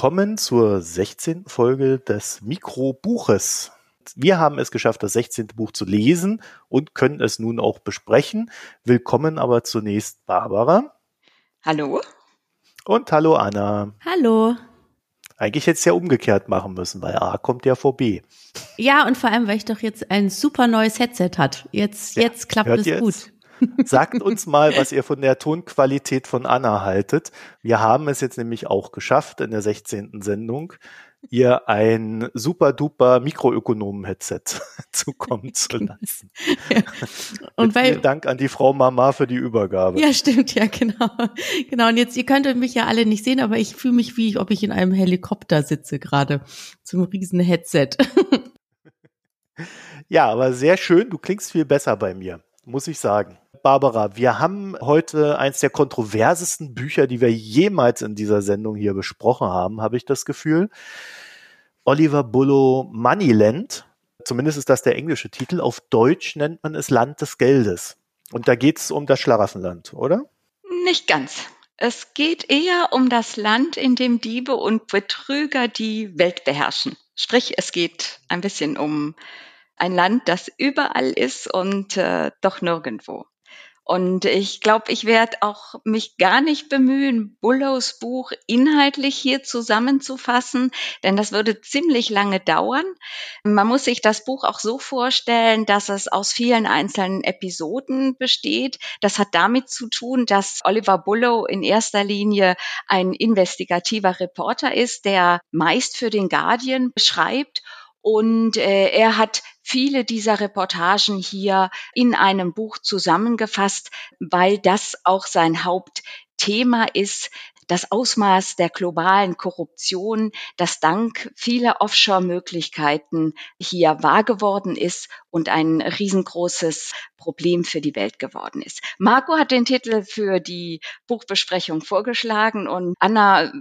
Willkommen zur 16. Folge des Mikrobuches. Wir haben es geschafft, das 16. Buch zu lesen und können es nun auch besprechen. Willkommen aber zunächst Barbara. Hallo. Und hallo Anna. Hallo. Eigentlich hätte es ja umgekehrt machen müssen, weil A kommt ja vor B. Ja, und vor allem, weil ich doch jetzt ein super neues Headset hat. Jetzt, ja, jetzt klappt es gut. Sagt uns mal, was ihr von der Tonqualität von Anna haltet. Wir haben es jetzt nämlich auch geschafft in der 16. Sendung, ihr ein super duper Mikroökonomen-Headset zukommen zu lassen. Ja. Und weil, vielen Dank an die Frau Mama für die Übergabe. Ja, stimmt, ja, genau. Genau. Und jetzt, ihr könntet mich ja alle nicht sehen, aber ich fühle mich wie, ob ich in einem Helikopter sitze gerade. Zum riesen Headset. Ja, aber sehr schön. Du klingst viel besser bei mir, muss ich sagen. Barbara, wir haben heute eins der kontroversesten Bücher, die wir jemals in dieser Sendung hier besprochen haben, habe ich das Gefühl. Oliver Bullo Moneyland. Zumindest ist das der englische Titel. Auf Deutsch nennt man es Land des Geldes. Und da geht es um das Schlaraffenland, oder? Nicht ganz. Es geht eher um das Land, in dem Diebe und Betrüger die Welt beherrschen. Sprich, es geht ein bisschen um ein Land, das überall ist und äh, doch nirgendwo. Und ich glaube, ich werde auch mich gar nicht bemühen, Bullows Buch inhaltlich hier zusammenzufassen, denn das würde ziemlich lange dauern. Man muss sich das Buch auch so vorstellen, dass es aus vielen einzelnen Episoden besteht. Das hat damit zu tun, dass Oliver Bullow in erster Linie ein investigativer Reporter ist, der meist für den Guardian schreibt und äh, er hat viele dieser Reportagen hier in einem Buch zusammengefasst, weil das auch sein Hauptthema ist, das Ausmaß der globalen Korruption, das dank vieler Offshore-Möglichkeiten hier wahr geworden ist und ein riesengroßes Problem für die Welt geworden ist. Marco hat den Titel für die Buchbesprechung vorgeschlagen und Anna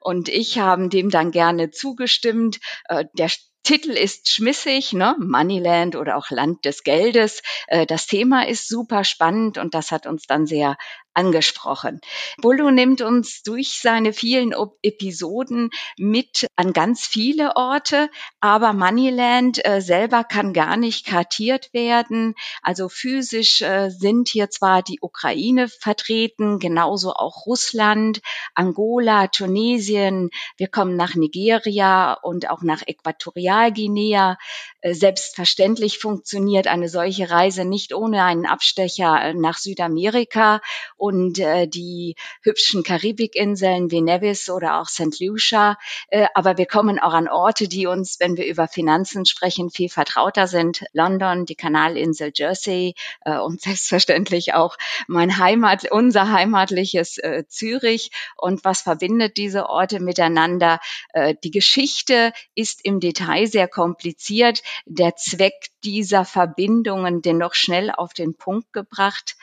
und ich haben dem dann gerne zugestimmt. Äh, der Titel ist schmissig, ne? Moneyland oder auch Land des Geldes. Äh, das Thema ist super spannend und das hat uns dann sehr angesprochen. Bullo nimmt uns durch seine vielen Episoden mit an ganz viele Orte, aber Moneyland äh, selber kann gar nicht kartiert werden. Also physisch äh, sind hier zwar die Ukraine vertreten, genauso auch Russland, Angola, Tunesien. Wir kommen nach Nigeria und auch nach Äquatorialguinea. Äh, selbstverständlich funktioniert eine solche Reise nicht ohne einen Abstecher äh, nach Südamerika und äh, die hübschen Karibikinseln wie Nevis oder auch St. Lucia. Äh, aber wir kommen auch an Orte, die uns, wenn wir über Finanzen sprechen, viel vertrauter sind. London, die Kanalinsel Jersey äh, und selbstverständlich auch mein Heimat, unser heimatliches äh, Zürich. Und was verbindet diese Orte miteinander? Äh, die Geschichte ist im Detail sehr kompliziert. Der Zweck dieser Verbindungen dennoch schnell auf den Punkt gebracht.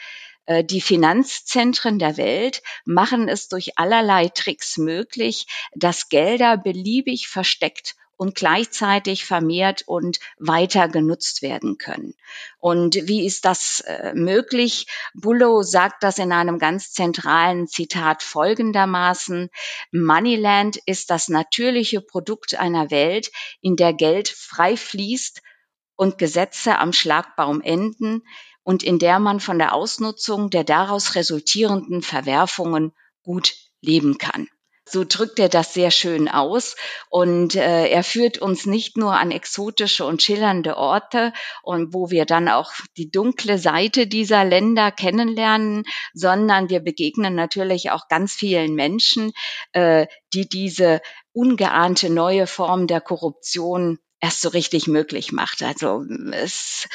Äh, die Finanzzentren der Welt machen es durch allerlei Tricks möglich, dass Gelder beliebig versteckt und gleichzeitig vermehrt und weiter genutzt werden können. Und wie ist das äh, möglich? Bullow sagt das in einem ganz zentralen Zitat folgendermaßen, Moneyland ist das natürliche Produkt einer Welt, in der Geld frei fließt und Gesetze am Schlagbaum enden, und in der man von der Ausnutzung der daraus resultierenden Verwerfungen gut leben kann. So drückt er das sehr schön aus und äh, er führt uns nicht nur an exotische und schillernde Orte und wo wir dann auch die dunkle Seite dieser Länder kennenlernen, sondern wir begegnen natürlich auch ganz vielen Menschen, äh, die diese ungeahnte neue Form der Korruption erst so richtig möglich macht. Also es,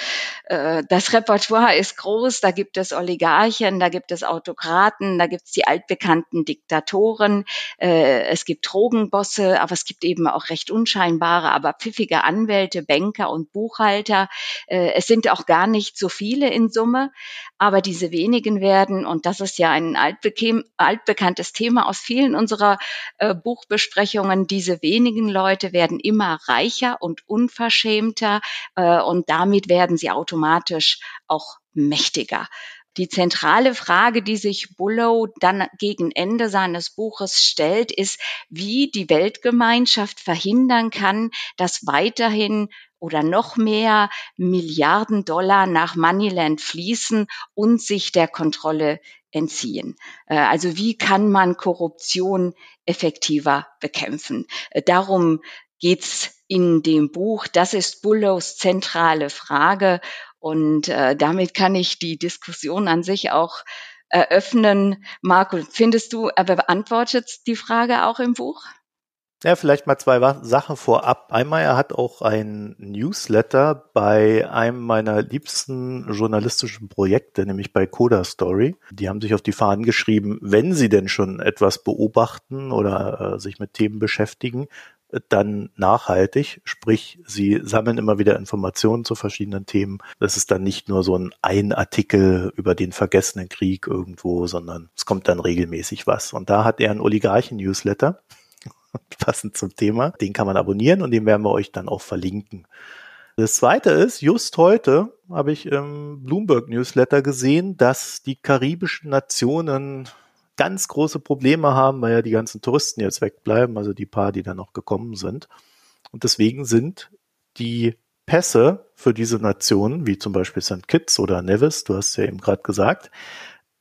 äh, das Repertoire ist groß, da gibt es Oligarchen, da gibt es Autokraten, da gibt es die altbekannten Diktatoren, äh, es gibt Drogenbosse, aber es gibt eben auch recht unscheinbare, aber pfiffige Anwälte, Banker und Buchhalter. Äh, es sind auch gar nicht so viele in Summe, aber diese wenigen werden, und das ist ja ein altbekanntes Thema aus vielen unserer äh, Buchbesprechungen, diese wenigen Leute werden immer reicher und und unverschämter äh, und damit werden sie automatisch auch mächtiger. Die zentrale Frage, die sich Bullow dann gegen Ende seines Buches stellt, ist, wie die Weltgemeinschaft verhindern kann, dass weiterhin oder noch mehr Milliarden Dollar nach Moneyland fließen und sich der Kontrolle entziehen. Äh, also wie kann man Korruption effektiver bekämpfen? Äh, darum geht's in dem Buch. Das ist Bullows zentrale Frage. Und äh, damit kann ich die Diskussion an sich auch eröffnen. Marco, findest du, er beantwortet die Frage auch im Buch? Ja, vielleicht mal zwei Sachen vorab. Einmal, er hat auch ein Newsletter bei einem meiner liebsten journalistischen Projekte, nämlich bei Coda Story. Die haben sich auf die Fahnen geschrieben, wenn sie denn schon etwas beobachten oder äh, sich mit Themen beschäftigen, dann nachhaltig, sprich, sie sammeln immer wieder Informationen zu verschiedenen Themen. Das ist dann nicht nur so ein ein Artikel über den vergessenen Krieg irgendwo, sondern es kommt dann regelmäßig was. Und da hat er einen Oligarchen-Newsletter passend zum Thema. Den kann man abonnieren und den werden wir euch dann auch verlinken. Das zweite ist, just heute habe ich im Bloomberg Newsletter gesehen, dass die karibischen Nationen ganz große Probleme haben, weil ja die ganzen Touristen jetzt wegbleiben, also die paar, die da noch gekommen sind. Und deswegen sind die Pässe für diese Nationen, wie zum Beispiel St. Kitts oder Nevis, du hast ja eben gerade gesagt,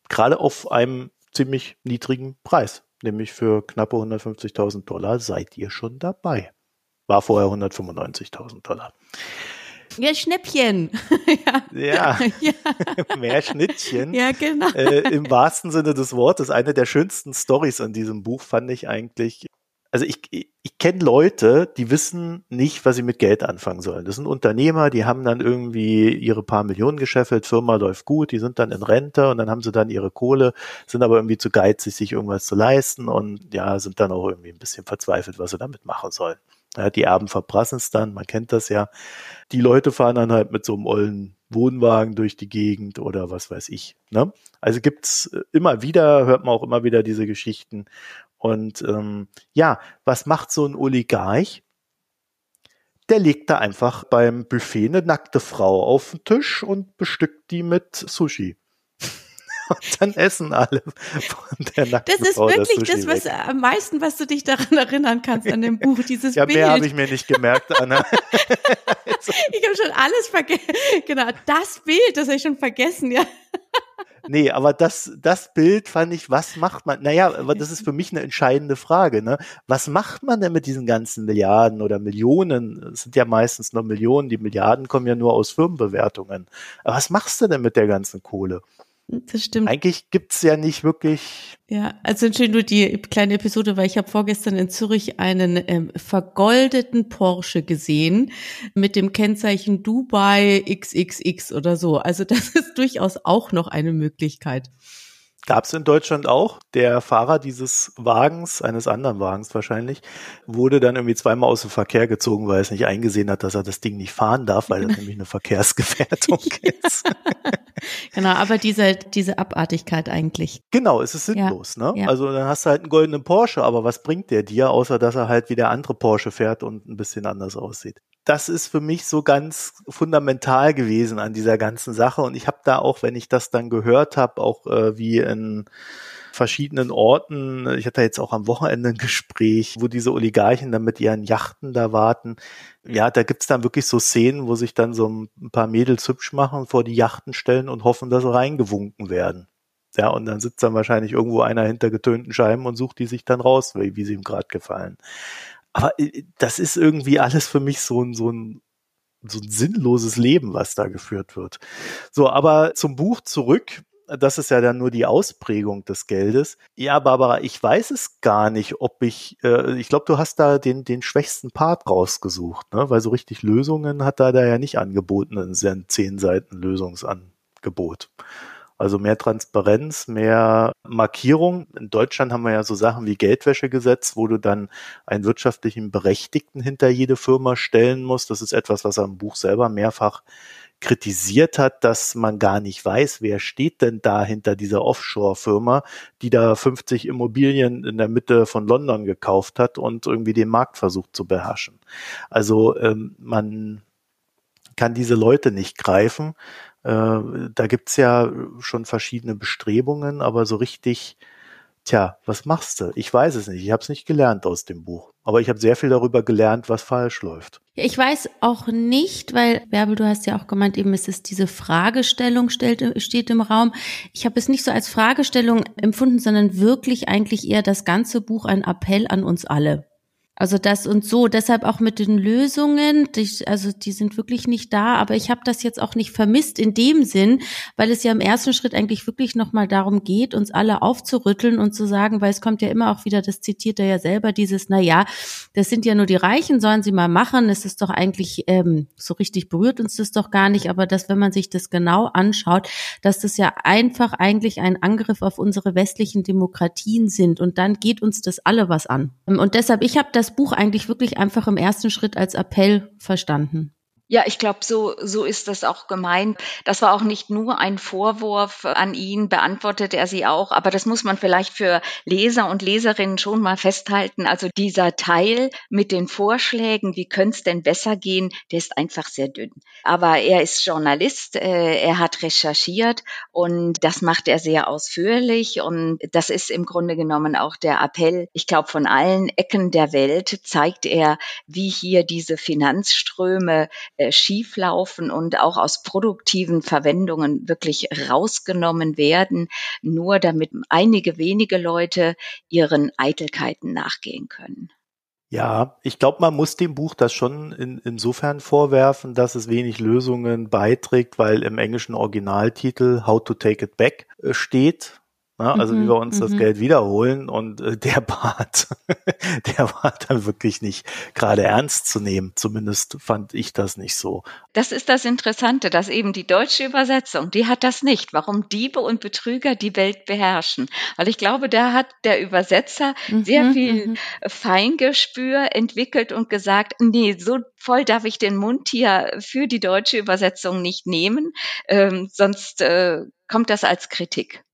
gerade auf einem ziemlich niedrigen Preis nämlich für knappe 150.000 Dollar seid ihr schon dabei. War vorher 195.000 Dollar. Ja, Schnäppchen. ja, ja. mehr Schnittchen. Ja, genau. Äh, Im wahrsten Sinne des Wortes. Eine der schönsten Stories an diesem Buch fand ich eigentlich also ich, ich, ich kenne Leute, die wissen nicht, was sie mit Geld anfangen sollen. Das sind Unternehmer, die haben dann irgendwie ihre paar Millionen gescheffelt, Firma läuft gut, die sind dann in Rente und dann haben sie dann ihre Kohle, sind aber irgendwie zu geizig, sich irgendwas zu leisten und ja, sind dann auch irgendwie ein bisschen verzweifelt, was sie damit machen sollen. Ja, die Erben verprassen es dann, man kennt das ja. Die Leute fahren dann halt mit so einem ollen Wohnwagen durch die Gegend oder was weiß ich. Ne? Also gibt's immer wieder, hört man auch immer wieder diese Geschichten. Und ähm, ja, was macht so ein Oligarch? Der legt da einfach beim Buffet eine nackte Frau auf den Tisch und bestückt die mit Sushi. und dann essen alle von der nackten Das ist Frau wirklich das, das, was am meisten, was du dich daran erinnern kannst an dem Buch, dieses ja, Bild. mehr habe ich mir nicht gemerkt, Anna. ich habe schon alles vergessen. Genau, das Bild, das habe ich schon vergessen, ja. Nee, aber das, das Bild fand ich, was macht man? Naja, aber das ist für mich eine entscheidende Frage. Ne? Was macht man denn mit diesen ganzen Milliarden oder Millionen? Es sind ja meistens nur Millionen, die Milliarden kommen ja nur aus Firmenbewertungen. Aber was machst du denn mit der ganzen Kohle? Das stimmt. Eigentlich gibt's ja nicht wirklich. Ja, also schön nur die kleine Episode, weil ich habe vorgestern in Zürich einen ähm, vergoldeten Porsche gesehen mit dem Kennzeichen Dubai XXX oder so. Also das ist durchaus auch noch eine Möglichkeit. Gab es in Deutschland auch. Der Fahrer dieses Wagens, eines anderen Wagens wahrscheinlich, wurde dann irgendwie zweimal aus dem Verkehr gezogen, weil er es nicht eingesehen hat, dass er das Ding nicht fahren darf, weil das nämlich eine Verkehrsgefährdung ist. genau, aber diese, diese Abartigkeit eigentlich. Genau, es ist sinnlos, Ja, ne? ja. Also dann hast du halt einen goldenen Porsche, aber was bringt der dir, außer dass er halt wie der andere Porsche fährt und ein bisschen anders aussieht? Das ist für mich so ganz fundamental gewesen an dieser ganzen Sache und ich habe da auch, wenn ich das dann gehört habe, auch äh, wie in verschiedenen Orten, ich hatte jetzt auch am Wochenende ein Gespräch, wo diese Oligarchen dann mit ihren Yachten da warten. Ja, da gibt's dann wirklich so Szenen, wo sich dann so ein paar Mädels hübsch machen, vor die Yachten stellen und hoffen, dass sie reingewunken werden. Ja, und dann sitzt dann wahrscheinlich irgendwo einer hinter getönten Scheiben und sucht die sich dann raus, wie, wie sie ihm gerade gefallen. Aber äh, das ist irgendwie alles für mich so ein, so ein, so ein sinnloses Leben, was da geführt wird. So, aber zum Buch zurück. Das ist ja dann nur die Ausprägung des Geldes. Ja, Barbara, ich weiß es gar nicht, ob ich, äh, ich glaube, du hast da den, den schwächsten Part rausgesucht, ne? weil so richtig Lösungen hat er da ja nicht angeboten in seinen zehn Seiten Lösungsangebot. Also mehr Transparenz, mehr Markierung. In Deutschland haben wir ja so Sachen wie Geldwäschegesetz, wo du dann einen wirtschaftlichen Berechtigten hinter jede Firma stellen musst. Das ist etwas, was er im Buch selber mehrfach kritisiert hat, dass man gar nicht weiß, wer steht denn da hinter dieser Offshore-Firma, die da 50 Immobilien in der Mitte von London gekauft hat und irgendwie den Markt versucht zu beherrschen. Also ähm, man kann diese Leute nicht greifen. Äh, da gibt's ja schon verschiedene Bestrebungen, aber so richtig, tja, was machst du? Ich weiß es nicht. Ich habe es nicht gelernt aus dem Buch. Aber ich habe sehr viel darüber gelernt, was falsch läuft. Ich weiß auch nicht, weil, Bärbel, du hast ja auch gemeint, eben es ist diese Fragestellung stellt, steht im Raum. Ich habe es nicht so als Fragestellung empfunden, sondern wirklich eigentlich eher das ganze Buch ein Appell an uns alle. Also das und so, deshalb auch mit den Lösungen, die, also die sind wirklich nicht da, aber ich habe das jetzt auch nicht vermisst in dem Sinn, weil es ja im ersten Schritt eigentlich wirklich nochmal darum geht, uns alle aufzurütteln und zu sagen, weil es kommt ja immer auch wieder, das zitiert er ja selber, dieses, na ja, das sind ja nur die Reichen, sollen sie mal machen, es ist doch eigentlich, ähm, so richtig berührt uns das doch gar nicht, aber dass, wenn man sich das genau anschaut, dass das ja einfach eigentlich ein Angriff auf unsere westlichen Demokratien sind und dann geht uns das alle was an. Und deshalb, ich habe das das Buch eigentlich wirklich einfach im ersten Schritt als Appell verstanden. Ja, ich glaube, so, so ist das auch gemeint. Das war auch nicht nur ein Vorwurf an ihn, beantwortet er sie auch, aber das muss man vielleicht für Leser und Leserinnen schon mal festhalten. Also dieser Teil mit den Vorschlägen, wie könnte es denn besser gehen, der ist einfach sehr dünn. Aber er ist Journalist, äh, er hat recherchiert und das macht er sehr ausführlich und das ist im Grunde genommen auch der Appell. Ich glaube, von allen Ecken der Welt zeigt er, wie hier diese Finanzströme äh, schieflaufen und auch aus produktiven Verwendungen wirklich rausgenommen werden, nur damit einige wenige Leute ihren Eitelkeiten nachgehen können. Ja, ich glaube, man muss dem Buch das schon in, insofern vorwerfen, dass es wenig Lösungen beiträgt, weil im englischen Originaltitel How to Take It Back äh, steht. Ja, also mhm, wie wir uns das mhm. Geld wiederholen und äh, der Part, der war dann wirklich nicht gerade ernst zu nehmen. Zumindest fand ich das nicht so. Das ist das Interessante, dass eben die deutsche Übersetzung, die hat das nicht. Warum Diebe und Betrüger die Welt beherrschen? Weil ich glaube, da hat der Übersetzer mhm, sehr viel mhm. Feingespür entwickelt und gesagt, nee, so voll darf ich den Mund hier für die deutsche Übersetzung nicht nehmen, ähm, sonst äh, kommt das als Kritik.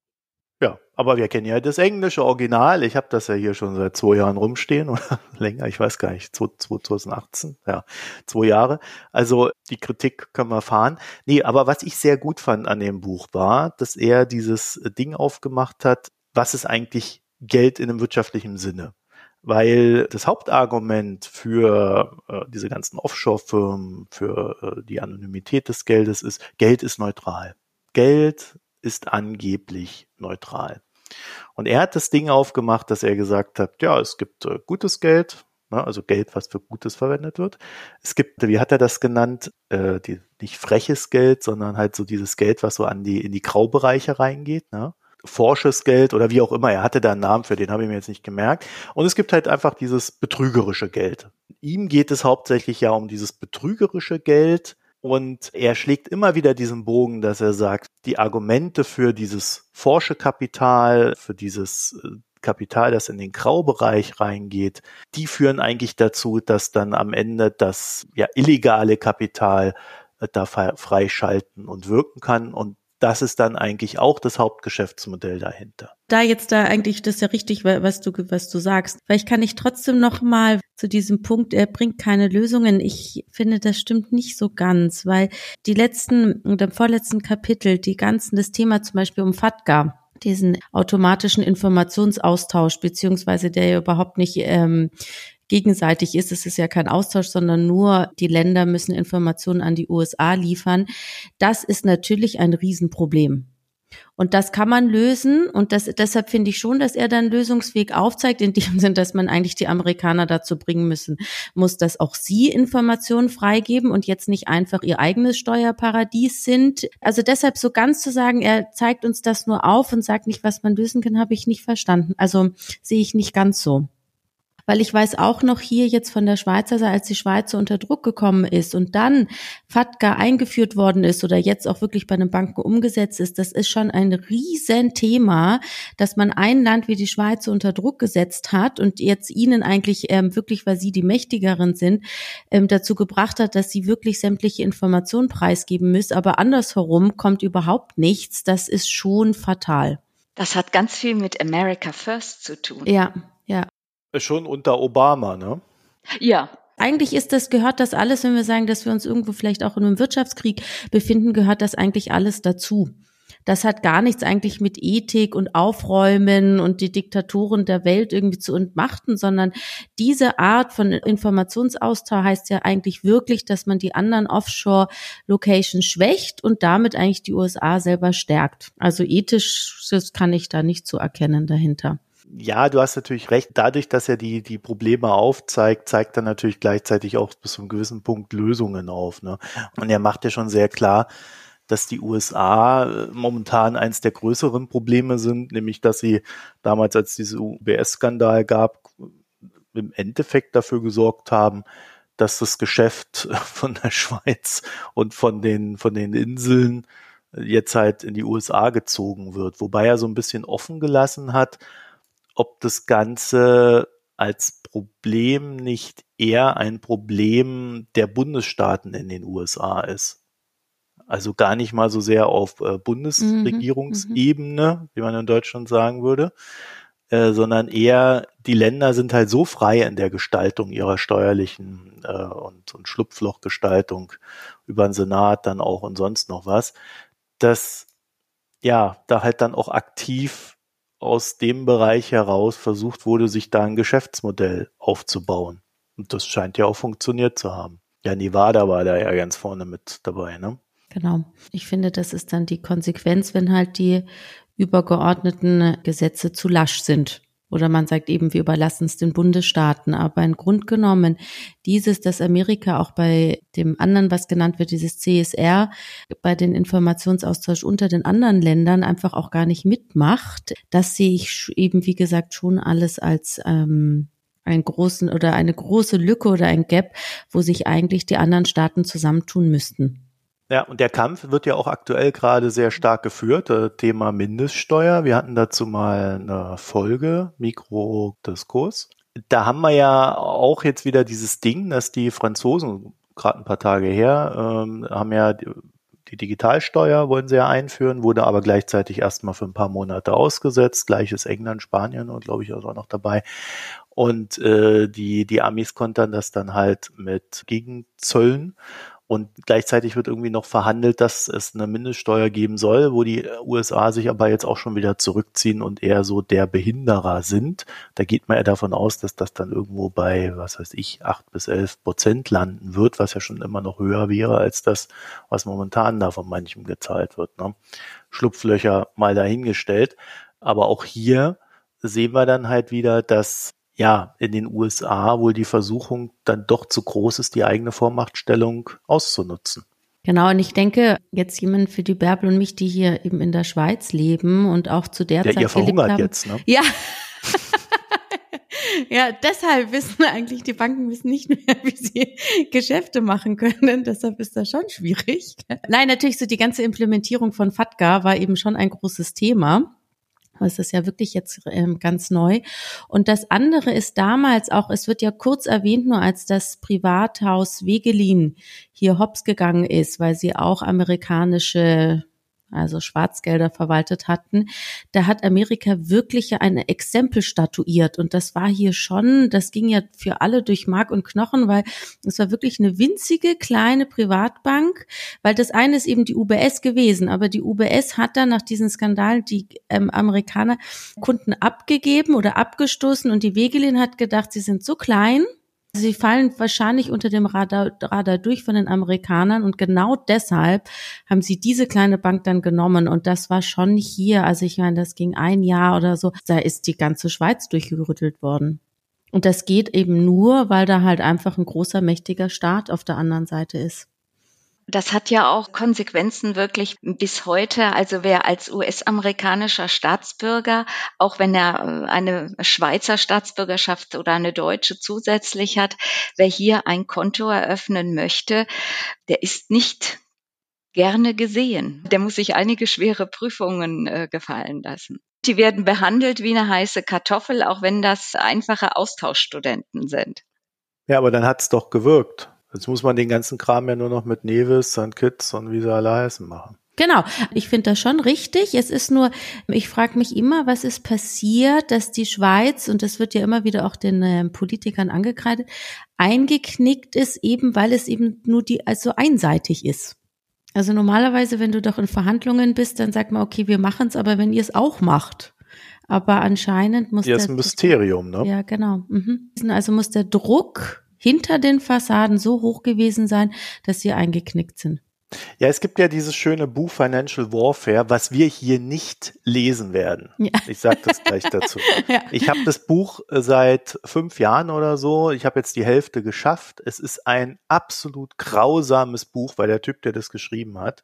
Ja, aber wir kennen ja das englische Original. Ich habe das ja hier schon seit zwei Jahren rumstehen oder länger, ich weiß gar nicht, 2018, ja, zwei Jahre. Also die Kritik können wir fahren. Nee, aber was ich sehr gut fand an dem Buch war, dass er dieses Ding aufgemacht hat, was ist eigentlich Geld in einem wirtschaftlichen Sinne? Weil das Hauptargument für äh, diese ganzen Offshore-Firmen, für äh, die Anonymität des Geldes ist, Geld ist neutral. Geld ist angeblich neutral. Und er hat das Ding aufgemacht, dass er gesagt hat, ja, es gibt äh, gutes Geld, ne, also Geld, was für Gutes verwendet wird. Es gibt, wie hat er das genannt, äh, die, nicht freches Geld, sondern halt so dieses Geld, was so an die, in die Graubereiche reingeht, ne? forsches Geld oder wie auch immer. Er hatte da einen Namen für, den habe ich mir jetzt nicht gemerkt. Und es gibt halt einfach dieses betrügerische Geld. Ihm geht es hauptsächlich ja um dieses betrügerische Geld, und er schlägt immer wieder diesen Bogen, dass er sagt, die Argumente für dieses Forschekapital, für dieses äh, Kapital, das in den Graubereich reingeht, die führen eigentlich dazu, dass dann am Ende das ja illegale Kapital äh, da freischalten und wirken kann. Und das ist dann eigentlich auch das Hauptgeschäftsmodell dahinter. Da jetzt da eigentlich das ist ja richtig, was du was du sagst. Vielleicht kann ich trotzdem noch mal zu diesem Punkt, er bringt keine Lösungen. Ich finde, das stimmt nicht so ganz, weil die letzten und im vorletzten Kapitel, die ganzen das Thema zum Beispiel um FATCA, diesen automatischen Informationsaustausch, beziehungsweise der ja überhaupt nicht ähm, gegenseitig ist. Es ist ja kein Austausch, sondern nur die Länder müssen Informationen an die USA liefern. Das ist natürlich ein Riesenproblem. Und das kann man lösen. Und das, deshalb finde ich schon, dass er dann Lösungsweg aufzeigt, in dem Sinn, dass man eigentlich die Amerikaner dazu bringen müssen, muss, dass auch sie Informationen freigeben und jetzt nicht einfach ihr eigenes Steuerparadies sind. Also deshalb so ganz zu sagen, er zeigt uns das nur auf und sagt nicht, was man lösen kann, habe ich nicht verstanden. Also sehe ich nicht ganz so weil ich weiß auch noch hier jetzt von der Schweizer Seite, als die Schweiz unter Druck gekommen ist und dann FATCA eingeführt worden ist oder jetzt auch wirklich bei den Banken umgesetzt ist, das ist schon ein Riesenthema, dass man ein Land wie die Schweiz unter Druck gesetzt hat und jetzt ihnen eigentlich ähm, wirklich, weil sie die mächtigeren sind, ähm, dazu gebracht hat, dass sie wirklich sämtliche Informationen preisgeben müssen. Aber andersherum kommt überhaupt nichts. Das ist schon fatal. Das hat ganz viel mit America First zu tun. Ja. Schon unter Obama, ne? Ja, eigentlich ist das, gehört das alles, wenn wir sagen, dass wir uns irgendwo vielleicht auch in einem Wirtschaftskrieg befinden, gehört das eigentlich alles dazu. Das hat gar nichts eigentlich mit Ethik und Aufräumen und die Diktatoren der Welt irgendwie zu entmachten, sondern diese Art von Informationsaustausch heißt ja eigentlich wirklich, dass man die anderen Offshore-Locations schwächt und damit eigentlich die USA selber stärkt. Also ethisch das kann ich da nicht so erkennen dahinter. Ja, du hast natürlich recht. Dadurch, dass er die, die Probleme aufzeigt, zeigt er natürlich gleichzeitig auch bis zu einem gewissen Punkt Lösungen auf. Ne? Und er macht ja schon sehr klar, dass die USA äh, momentan eins der größeren Probleme sind, nämlich dass sie damals, als diese UBS-Skandal gab, im Endeffekt dafür gesorgt haben, dass das Geschäft von der Schweiz und von den, von den Inseln jetzt halt in die USA gezogen wird. Wobei er so ein bisschen offen gelassen hat, ob das Ganze als Problem nicht eher ein Problem der Bundesstaaten in den USA ist. Also gar nicht mal so sehr auf äh, Bundesregierungsebene, mhm, wie man in Deutschland sagen würde, äh, sondern eher die Länder sind halt so frei in der Gestaltung ihrer steuerlichen äh, und, und Schlupflochgestaltung über den Senat dann auch und sonst noch was, dass ja da halt dann auch aktiv aus dem Bereich heraus versucht wurde, sich da ein Geschäftsmodell aufzubauen. Und das scheint ja auch funktioniert zu haben. Ja, Nevada war da ja ganz vorne mit dabei, ne? Genau. Ich finde, das ist dann die Konsequenz, wenn halt die übergeordneten Gesetze zu lasch sind. Oder man sagt eben, wir überlassen es den Bundesstaaten. Aber in Grund genommen, dieses, dass Amerika auch bei dem anderen, was genannt wird, dieses CSR, bei den Informationsaustausch unter den anderen Ländern einfach auch gar nicht mitmacht, das sehe ich eben, wie gesagt, schon alles als ähm, einen großen oder eine große Lücke oder ein Gap, wo sich eigentlich die anderen Staaten zusammentun müssten. Ja, und der Kampf wird ja auch aktuell gerade sehr stark geführt. Äh, Thema Mindeststeuer. Wir hatten dazu mal eine Folge, Mikrodiskurs. Da haben wir ja auch jetzt wieder dieses Ding, dass die Franzosen, gerade ein paar Tage her, ähm, haben ja die, Digitalsteuer wollen sie ja einführen, wurde aber gleichzeitig erstmal für ein paar Monate ausgesetzt. Gleiches England, Spanien und glaube ich auch noch dabei. Und äh, die, die Amis kontern das dann halt mit Gegenzöllen. Und gleichzeitig wird irgendwie noch verhandelt, dass es eine Mindeststeuer geben soll, wo die USA sich aber jetzt auch schon wieder zurückziehen und eher so der Behinderer sind. Da geht man ja davon aus, dass das dann irgendwo bei, was weiß ich, acht bis elf Prozent landen wird, was ja schon immer noch höher wäre als das, was momentan da von manchem gezahlt wird. Ne? Schlupflöcher mal dahingestellt. Aber auch hier sehen wir dann halt wieder, dass ja, in den USA wohl die Versuchung dann doch zu groß ist, die eigene Vormachtstellung auszunutzen. Genau, und ich denke, jetzt jemand für die Bärbel und mich, die hier eben in der Schweiz leben und auch zu der ja, Zeit ihr verhungert haben. jetzt, ne? Ja. ja, deshalb wissen eigentlich die Banken wissen nicht mehr, wie sie Geschäfte machen können. Deshalb ist das schon schwierig. Nein, natürlich so die ganze Implementierung von FATCA war eben schon ein großes Thema. Es ist ja wirklich jetzt ähm, ganz neu. Und das andere ist damals auch, es wird ja kurz erwähnt, nur als das Privathaus Wegelin hier hops gegangen ist, weil sie auch amerikanische also Schwarzgelder verwaltet hatten, da hat Amerika wirklich ein Exempel statuiert. Und das war hier schon, das ging ja für alle durch Mark und Knochen, weil es war wirklich eine winzige kleine Privatbank, weil das eine ist eben die UBS gewesen, aber die UBS hat dann nach diesen Skandalen die ähm, Amerikaner Kunden abgegeben oder abgestoßen und die Wegelin hat gedacht, sie sind so klein, Sie fallen wahrscheinlich unter dem Radar, Radar durch von den Amerikanern und genau deshalb haben sie diese kleine Bank dann genommen und das war schon hier, also ich meine, das ging ein Jahr oder so, da ist die ganze Schweiz durchgerüttelt worden. Und das geht eben nur, weil da halt einfach ein großer, mächtiger Staat auf der anderen Seite ist. Das hat ja auch Konsequenzen wirklich bis heute. Also wer als US-amerikanischer Staatsbürger, auch wenn er äh, eine Schweizer Staatsbürgerschaft oder eine deutsche zusätzlich hat, wer hier ein Konto eröffnen möchte, der ist nicht gerne gesehen. Der muss sich einige schwere Prüfungen äh, gefallen lassen. Die werden behandelt wie eine heiße Kartoffel, auch wenn das einfache Austauschstudenten sind. Ja, aber dann hat's doch gewirkt. Jetzt muss man den ganzen Kram ja nur noch mit Nevis, St. Kitts und wie sie alle heißen machen. Genau, ich finde das schon richtig. Es ist nur, ich frage mich immer, was ist passiert, dass die Schweiz, und das wird ja immer wieder auch den äh, Politikern angekreidet, eingeknickt ist, eben weil es eben nur die, also einseitig ist. Also normalerweise, wenn du doch in Verhandlungen bist, dann sagt man, okay, wir machen es, aber wenn ihr es auch macht. Aber anscheinend muss ja, ist ein Mysterium, ne? Ja, genau. Mhm. Also muss der Druck hinter den Fassaden so hoch gewesen sein, dass sie eingeknickt sind. Ja, es gibt ja dieses schöne Buch Financial Warfare, was wir hier nicht lesen werden. Ja. Ich sage das gleich dazu. ja. Ich habe das Buch äh, seit fünf Jahren oder so. Ich habe jetzt die Hälfte geschafft. Es ist ein absolut grausames Buch, weil der Typ, der das geschrieben hat,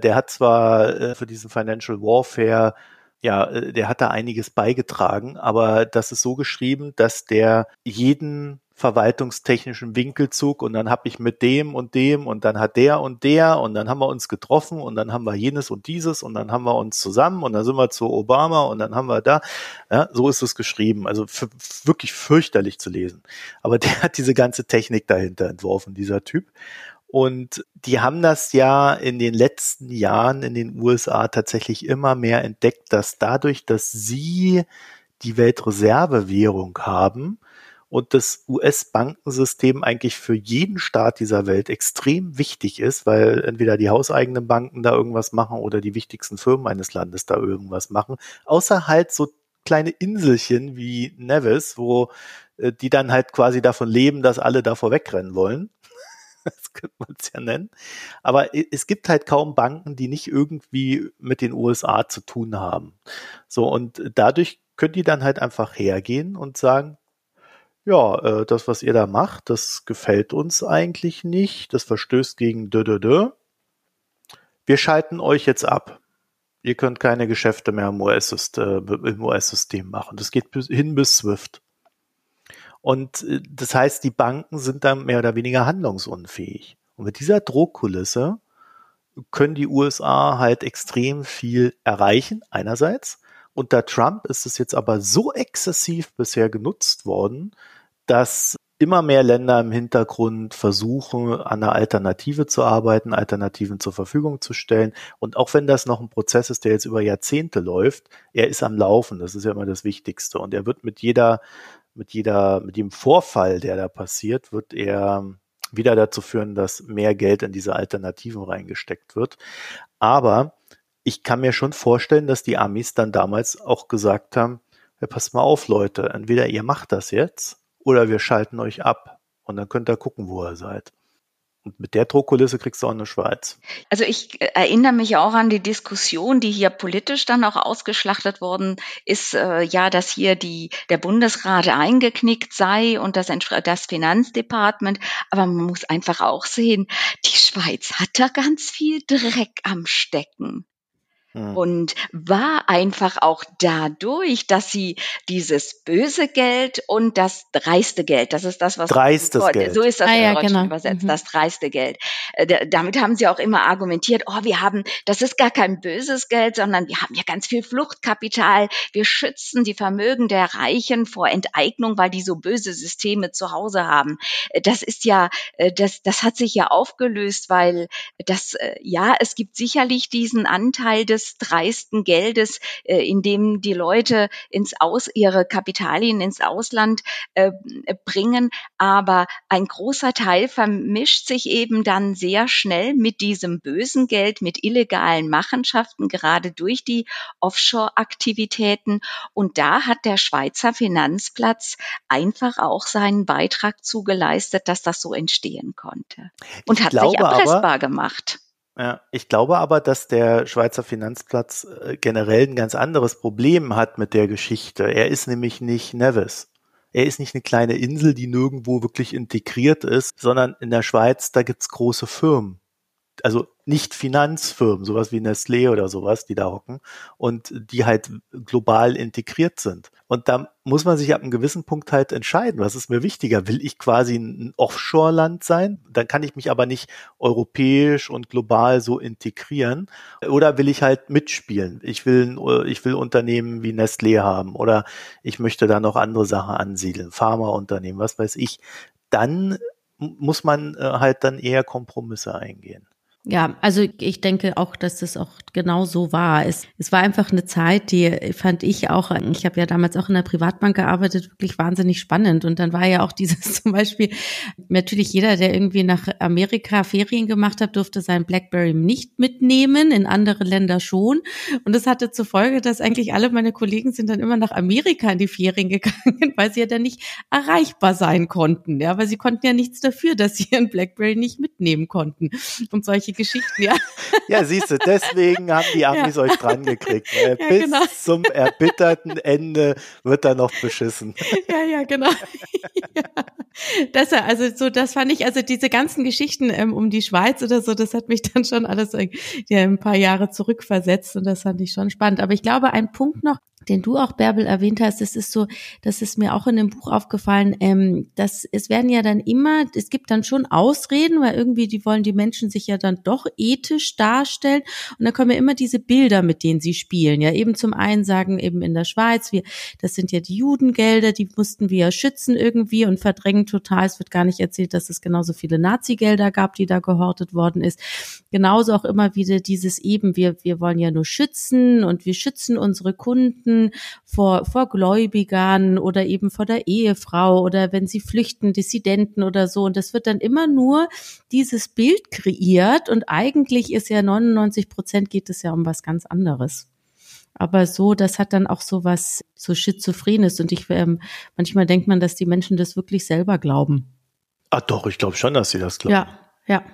der hat zwar äh, für diesen Financial Warfare ja, äh, der hat da einiges beigetragen, aber das ist so geschrieben, dass der jeden verwaltungstechnischen Winkelzug und dann habe ich mit dem und dem und dann hat der und der und dann haben wir uns getroffen und dann haben wir jenes und dieses und dann haben wir uns zusammen und dann sind wir zu Obama und dann haben wir da, ja, so ist es geschrieben, also wirklich fürchterlich zu lesen. Aber der hat diese ganze Technik dahinter entworfen, dieser Typ. Und die haben das ja in den letzten Jahren in den USA tatsächlich immer mehr entdeckt, dass dadurch, dass sie die Weltreservewährung haben, und das US-Bankensystem eigentlich für jeden Staat dieser Welt extrem wichtig ist, weil entweder die hauseigenen Banken da irgendwas machen oder die wichtigsten Firmen eines Landes da irgendwas machen, außer halt so kleine Inselchen wie Nevis, wo äh, die dann halt quasi davon leben, dass alle davor wegrennen wollen. das könnte man es ja nennen. Aber es gibt halt kaum Banken, die nicht irgendwie mit den USA zu tun haben. So, und dadurch können die dann halt einfach hergehen und sagen, ja, äh, das, was ihr da macht, das gefällt uns eigentlich nicht. Das verstößt gegen dö, dö, dö. Wir schalten euch jetzt ab. Ihr könnt keine Geschäfte mehr im US-System US machen. Das geht bis, hin bis SWIFT. Und äh, das heißt, die Banken sind dann mehr oder weniger handlungsunfähig. Und mit dieser Drohkulisse können die USA halt extrem viel erreichen, einerseits. Unter Trump ist es jetzt aber so exzessiv bisher genutzt worden, dass immer mehr Länder im Hintergrund versuchen, an einer Alternative zu arbeiten, Alternativen zur Verfügung zu stellen. Und auch wenn das noch ein Prozess ist, der jetzt über Jahrzehnte läuft, er ist am Laufen. Das ist ja immer das Wichtigste. Und er wird mit jeder, mit jeder, mit jedem Vorfall, der da passiert, wird er wieder dazu führen, dass mehr Geld in diese Alternativen reingesteckt wird. Aber ich kann mir schon vorstellen, dass die Amis dann damals auch gesagt haben, ja, passt mal auf, Leute, entweder ihr macht das jetzt oder wir schalten euch ab. Und dann könnt ihr gucken, wo ihr seid. Und mit der Druckkulisse kriegst du auch eine Schweiz. Also ich äh, erinnere mich auch an die Diskussion, die hier politisch dann auch ausgeschlachtet worden ist, äh, ja, dass hier die, der Bundesrat eingeknickt sei und das, das Finanzdepartement. Aber man muss einfach auch sehen, die Schweiz hat da ganz viel Dreck am Stecken. Mhm. Und war einfach auch dadurch, dass sie dieses böse Geld und das dreiste Geld, das ist das, was dreistes oh, Geld. so ist das ah, ja, genau. übersetzt, mhm. das dreiste Geld. Äh, damit haben sie auch immer argumentiert, oh, wir haben, das ist gar kein böses Geld, sondern wir haben ja ganz viel Fluchtkapital. Wir schützen die Vermögen der Reichen vor Enteignung, weil die so böse Systeme zu Hause haben. Äh, das ist ja, äh, das, das hat sich ja aufgelöst, weil das, ja, es gibt sicherlich diesen Anteil des des dreisten Geldes, äh, in dem die Leute ins Aus, ihre Kapitalien ins Ausland äh, bringen. Aber ein großer Teil vermischt sich eben dann sehr schnell mit diesem bösen Geld, mit illegalen Machenschaften, gerade durch die Offshore-Aktivitäten. Und da hat der Schweizer Finanzplatz einfach auch seinen Beitrag zugeleistet, dass das so entstehen konnte. Und ich hat sich erpressbar aber, gemacht. Ja, ich glaube aber, dass der Schweizer Finanzplatz äh, generell ein ganz anderes Problem hat mit der Geschichte. Er ist nämlich nicht Nevis. Er ist nicht eine kleine Insel, die nirgendwo wirklich integriert ist, sondern in der Schweiz, da gibt's große Firmen also nicht Finanzfirmen, sowas wie Nestlé oder sowas, die da hocken und die halt global integriert sind. Und da muss man sich ab einem gewissen Punkt halt entscheiden, was ist mir wichtiger? Will ich quasi ein Offshore-Land sein? Dann kann ich mich aber nicht europäisch und global so integrieren. Oder will ich halt mitspielen? Ich will, ich will Unternehmen wie Nestlé haben oder ich möchte da noch andere Sachen ansiedeln, Pharmaunternehmen, was weiß ich. Dann muss man äh, halt dann eher Kompromisse eingehen. Ja, also ich denke auch, dass das auch genau so war. Es, es war einfach eine Zeit, die fand ich auch, ich habe ja damals auch in der Privatbank gearbeitet, wirklich wahnsinnig spannend. Und dann war ja auch dieses zum Beispiel, natürlich jeder, der irgendwie nach Amerika Ferien gemacht hat, durfte sein Blackberry nicht mitnehmen, in andere Länder schon. Und das hatte zur Folge, dass eigentlich alle meine Kollegen sind dann immer nach Amerika in die Ferien gegangen, weil sie ja dann nicht erreichbar sein konnten. Ja, weil sie konnten ja nichts dafür, dass sie ihren Blackberry nicht mitnehmen konnten. Und solche Geschichten, ja. Ja, siehst du, deswegen haben die Amis ja. euch dran gekriegt. Ja, bis genau. zum erbitterten Ende wird da noch beschissen. Ja, ja, genau. ja. Das, also so, das fand ich, also diese ganzen Geschichten ähm, um die Schweiz oder so, das hat mich dann schon alles ja, ein paar Jahre zurückversetzt und das fand ich schon spannend. Aber ich glaube, ein Punkt noch, den du auch, Bärbel, erwähnt hast, das ist so, das ist mir auch in dem Buch aufgefallen, ähm, dass es werden ja dann immer, es gibt dann schon Ausreden, weil irgendwie die wollen die Menschen sich ja dann doch ethisch darstellen und dann kommen ja immer diese Bilder, mit denen sie spielen. Ja, eben zum einen sagen eben in der Schweiz, wir, das sind ja die Judengelder, die mussten wir ja schützen irgendwie und verdrängen total. Es wird gar nicht erzählt, dass es genauso viele Nazi-Gelder gab, die da gehortet worden ist. Genauso auch immer wieder dieses eben, wir, wir wollen ja nur schützen und wir schützen unsere Kunden vor, vor Gläubigern oder eben vor der Ehefrau oder wenn sie flüchten, Dissidenten oder so. Und das wird dann immer nur dieses Bild kreiert und eigentlich ist ja 99 Prozent geht es ja um was ganz anderes. Aber so, das hat dann auch so was so Schizophrenes und ich ähm, manchmal denkt man, dass die Menschen das wirklich selber glauben. Ah, doch, ich glaube schon, dass sie das glauben. Ja, ja.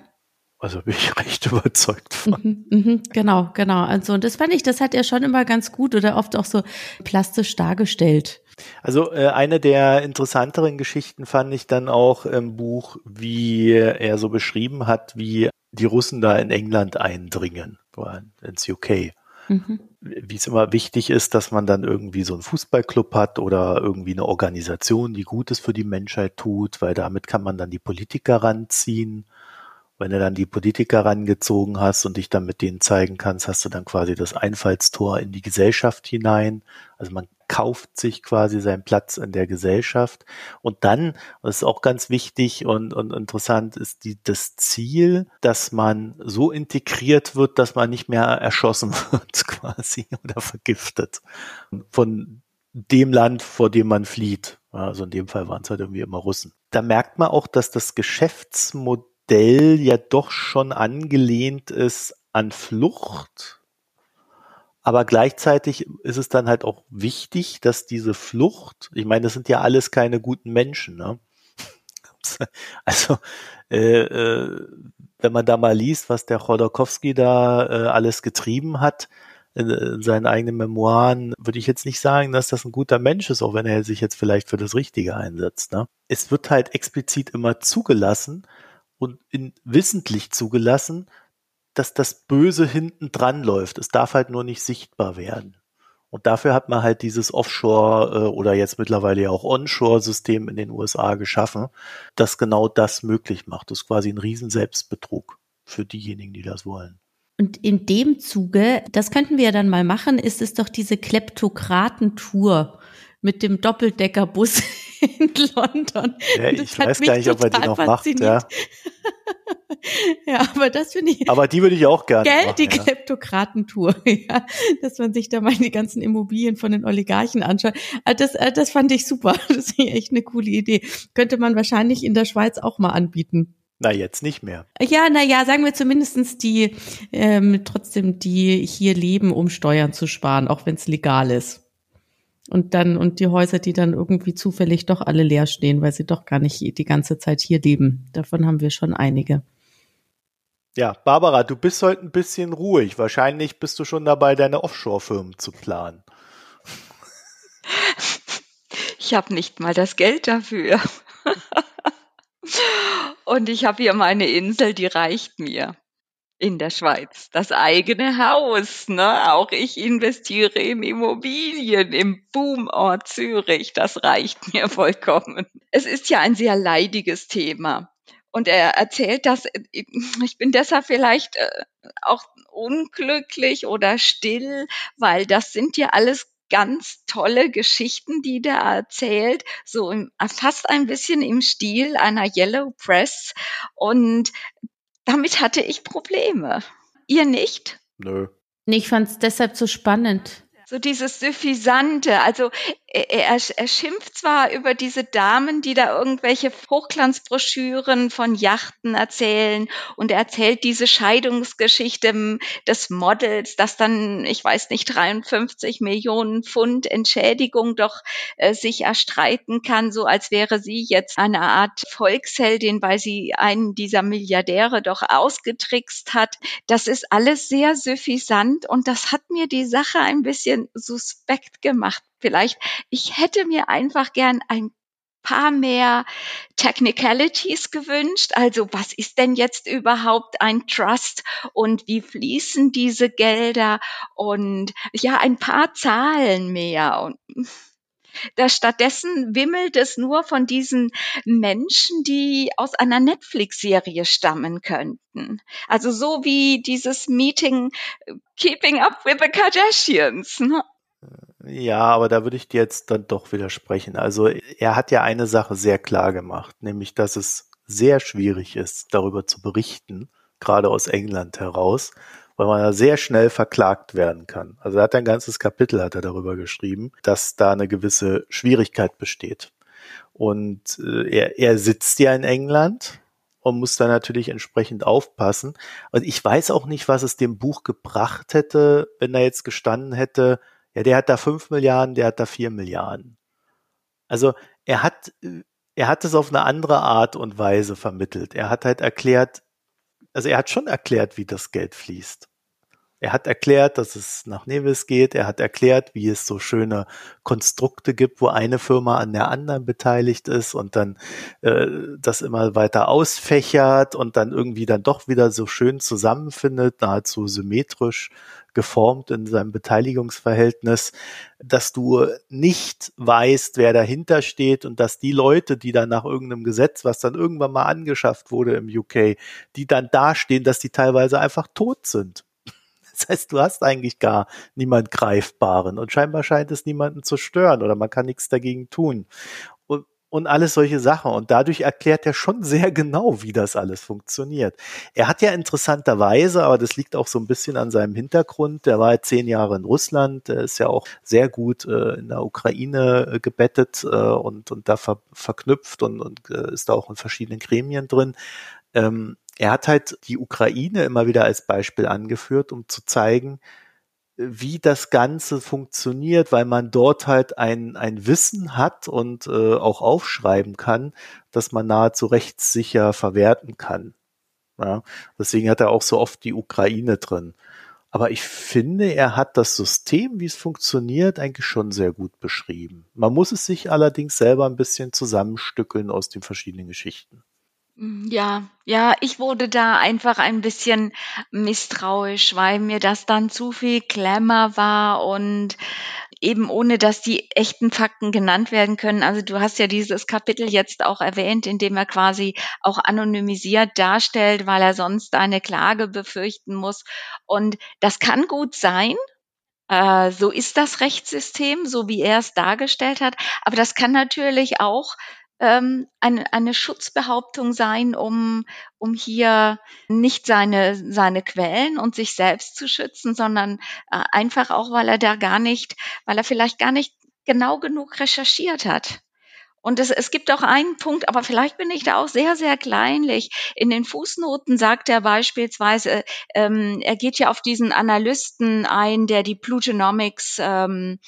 Also bin ich recht überzeugt von. Mhm, mh, genau, genau. Also und das fand ich, das hat er schon immer ganz gut oder oft auch so plastisch dargestellt. Also äh, eine der interessanteren Geschichten fand ich dann auch im Buch, wie er so beschrieben hat, wie die Russen da in England eindringen, ins UK. Mhm. Wie es immer wichtig ist, dass man dann irgendwie so einen Fußballclub hat oder irgendwie eine Organisation, die Gutes für die Menschheit tut, weil damit kann man dann die Politiker ranziehen wenn du dann die Politiker rangezogen hast und dich dann mit denen zeigen kannst, hast du dann quasi das Einfallstor in die Gesellschaft hinein. Also man kauft sich quasi seinen Platz in der Gesellschaft. Und dann, das ist auch ganz wichtig und, und interessant, ist die, das Ziel, dass man so integriert wird, dass man nicht mehr erschossen wird quasi oder vergiftet von dem Land, vor dem man flieht. Also in dem Fall waren es halt irgendwie immer Russen. Da merkt man auch, dass das Geschäftsmodell Modell ja doch schon angelehnt ist an Flucht. Aber gleichzeitig ist es dann halt auch wichtig, dass diese Flucht, ich meine, das sind ja alles keine guten Menschen, ne? Also, äh, äh, wenn man da mal liest, was der Chodorkowski da äh, alles getrieben hat in, in seinen eigenen Memoiren, würde ich jetzt nicht sagen, dass das ein guter Mensch ist, auch wenn er sich jetzt vielleicht für das Richtige einsetzt. Ne? Es wird halt explizit immer zugelassen, und in, wissentlich zugelassen, dass das Böse hinten dran läuft. Es darf halt nur nicht sichtbar werden. Und dafür hat man halt dieses Offshore äh, oder jetzt mittlerweile ja auch Onshore-System in den USA geschaffen, das genau das möglich macht. Das ist quasi ein riesen Selbstbetrug für diejenigen, die das wollen. Und in dem Zuge, das könnten wir ja dann mal machen, ist es doch diese Kleptokraten-Tour mit dem Doppeldeckerbus in London. Ja, ich weiß gar nicht, ob er die noch macht. Ja. ja, aber das finde ich. Aber die würde ich auch gerne. Geld, machen, die ja. Kleptokratentour, ja. Dass man sich da mal die ganzen Immobilien von den Oligarchen anschaut. Ah, das, ah, das fand ich super. Das ist echt eine coole Idee. Könnte man wahrscheinlich in der Schweiz auch mal anbieten. Na, jetzt nicht mehr. Ja, na ja, sagen wir zumindestens die, ähm, trotzdem, die hier leben, um Steuern zu sparen, auch wenn es legal ist. Und dann, und die Häuser, die dann irgendwie zufällig doch alle leer stehen, weil sie doch gar nicht die ganze Zeit hier leben. Davon haben wir schon einige. Ja, Barbara, du bist heute ein bisschen ruhig. Wahrscheinlich bist du schon dabei, deine Offshore-Firmen zu planen. Ich habe nicht mal das Geld dafür. Und ich habe hier meine Insel, die reicht mir in der Schweiz. Das eigene Haus, ne? Auch ich investiere in Immobilien im Boomort Zürich. Das reicht mir vollkommen. Es ist ja ein sehr leidiges Thema. Und er erzählt das, ich bin deshalb vielleicht äh, auch unglücklich oder still, weil das sind ja alles ganz tolle Geschichten, die der erzählt, so fast ein bisschen im Stil einer Yellow Press. Und damit hatte ich Probleme. Ihr nicht? Nö. Nee, ich fand es deshalb so spannend. So dieses Suffisante. Also er, er, schimpft zwar über diese Damen, die da irgendwelche Hochglanzbroschüren von Yachten erzählen und er erzählt diese Scheidungsgeschichte des Models, das dann, ich weiß nicht, 53 Millionen Pfund Entschädigung doch äh, sich erstreiten kann, so als wäre sie jetzt eine Art Volksheldin, weil sie einen dieser Milliardäre doch ausgetrickst hat. Das ist alles sehr suffisant und das hat mir die Sache ein bisschen suspekt gemacht. Vielleicht, ich hätte mir einfach gern ein paar mehr Technicalities gewünscht. Also was ist denn jetzt überhaupt ein Trust und wie fließen diese Gelder und ja, ein paar Zahlen mehr und da stattdessen wimmelt es nur von diesen Menschen, die aus einer Netflix-Serie stammen könnten. Also so wie dieses Meeting äh, Keeping Up with the Kardashians. Ne? Ja, aber da würde ich dir jetzt dann doch widersprechen. Also er hat ja eine Sache sehr klar gemacht, nämlich dass es sehr schwierig ist, darüber zu berichten, gerade aus England heraus, weil man da sehr schnell verklagt werden kann. Also er hat ein ganzes Kapitel hat er darüber geschrieben, dass da eine gewisse Schwierigkeit besteht. Und äh, er, er sitzt ja in England und muss da natürlich entsprechend aufpassen. Und ich weiß auch nicht, was es dem Buch gebracht hätte, wenn er jetzt gestanden hätte, ja, der hat da fünf Milliarden, der hat da vier Milliarden. Also er hat, er hat es auf eine andere Art und Weise vermittelt. Er hat halt erklärt, also er hat schon erklärt, wie das Geld fließt. Er hat erklärt, dass es nach Nevis geht. Er hat erklärt, wie es so schöne Konstrukte gibt, wo eine Firma an der anderen beteiligt ist und dann äh, das immer weiter ausfächert und dann irgendwie dann doch wieder so schön zusammenfindet, nahezu symmetrisch geformt in seinem Beteiligungsverhältnis, dass du nicht weißt, wer dahinter steht und dass die Leute, die dann nach irgendeinem Gesetz, was dann irgendwann mal angeschafft wurde im UK, die dann dastehen, dass die teilweise einfach tot sind. Das heißt, du hast eigentlich gar niemand Greifbaren und scheinbar scheint es niemanden zu stören oder man kann nichts dagegen tun und alles solche Sachen. Und dadurch erklärt er schon sehr genau, wie das alles funktioniert. Er hat ja interessanterweise, aber das liegt auch so ein bisschen an seinem Hintergrund, der war ja zehn Jahre in Russland, der ist ja auch sehr gut äh, in der Ukraine äh, gebettet äh, und, und da ver verknüpft und, und äh, ist da auch in verschiedenen Gremien drin. Ähm, er hat halt die Ukraine immer wieder als Beispiel angeführt, um zu zeigen, wie das Ganze funktioniert, weil man dort halt ein, ein Wissen hat und äh, auch aufschreiben kann, dass man nahezu rechtssicher verwerten kann. Ja, deswegen hat er auch so oft die Ukraine drin. Aber ich finde, er hat das System, wie es funktioniert, eigentlich schon sehr gut beschrieben. Man muss es sich allerdings selber ein bisschen zusammenstückeln aus den verschiedenen Geschichten. Hm, ja, ja, ich wurde da einfach ein bisschen misstrauisch, weil mir das dann zu viel Glamour war und eben ohne, dass die echten Fakten genannt werden können. Also du hast ja dieses Kapitel jetzt auch erwähnt, in dem er quasi auch anonymisiert darstellt, weil er sonst eine Klage befürchten muss. Und das kann gut sein, äh, so ist das Rechtssystem, so wie er es dargestellt hat. Aber das kann natürlich auch ähm, eine, eine Schutzbehauptung sein, um, um hier nicht seine, seine Quellen und sich selbst zu schützen, sondern äh, einfach auch, weil er da gar nicht, weil er vielleicht gar nicht genau genug recherchiert hat. Und es, es gibt auch einen Punkt, aber vielleicht bin ich da auch sehr, sehr kleinlich. In den Fußnoten sagt er beispielsweise, ähm, er geht ja auf diesen Analysten ein, der die Plutonomics ähm,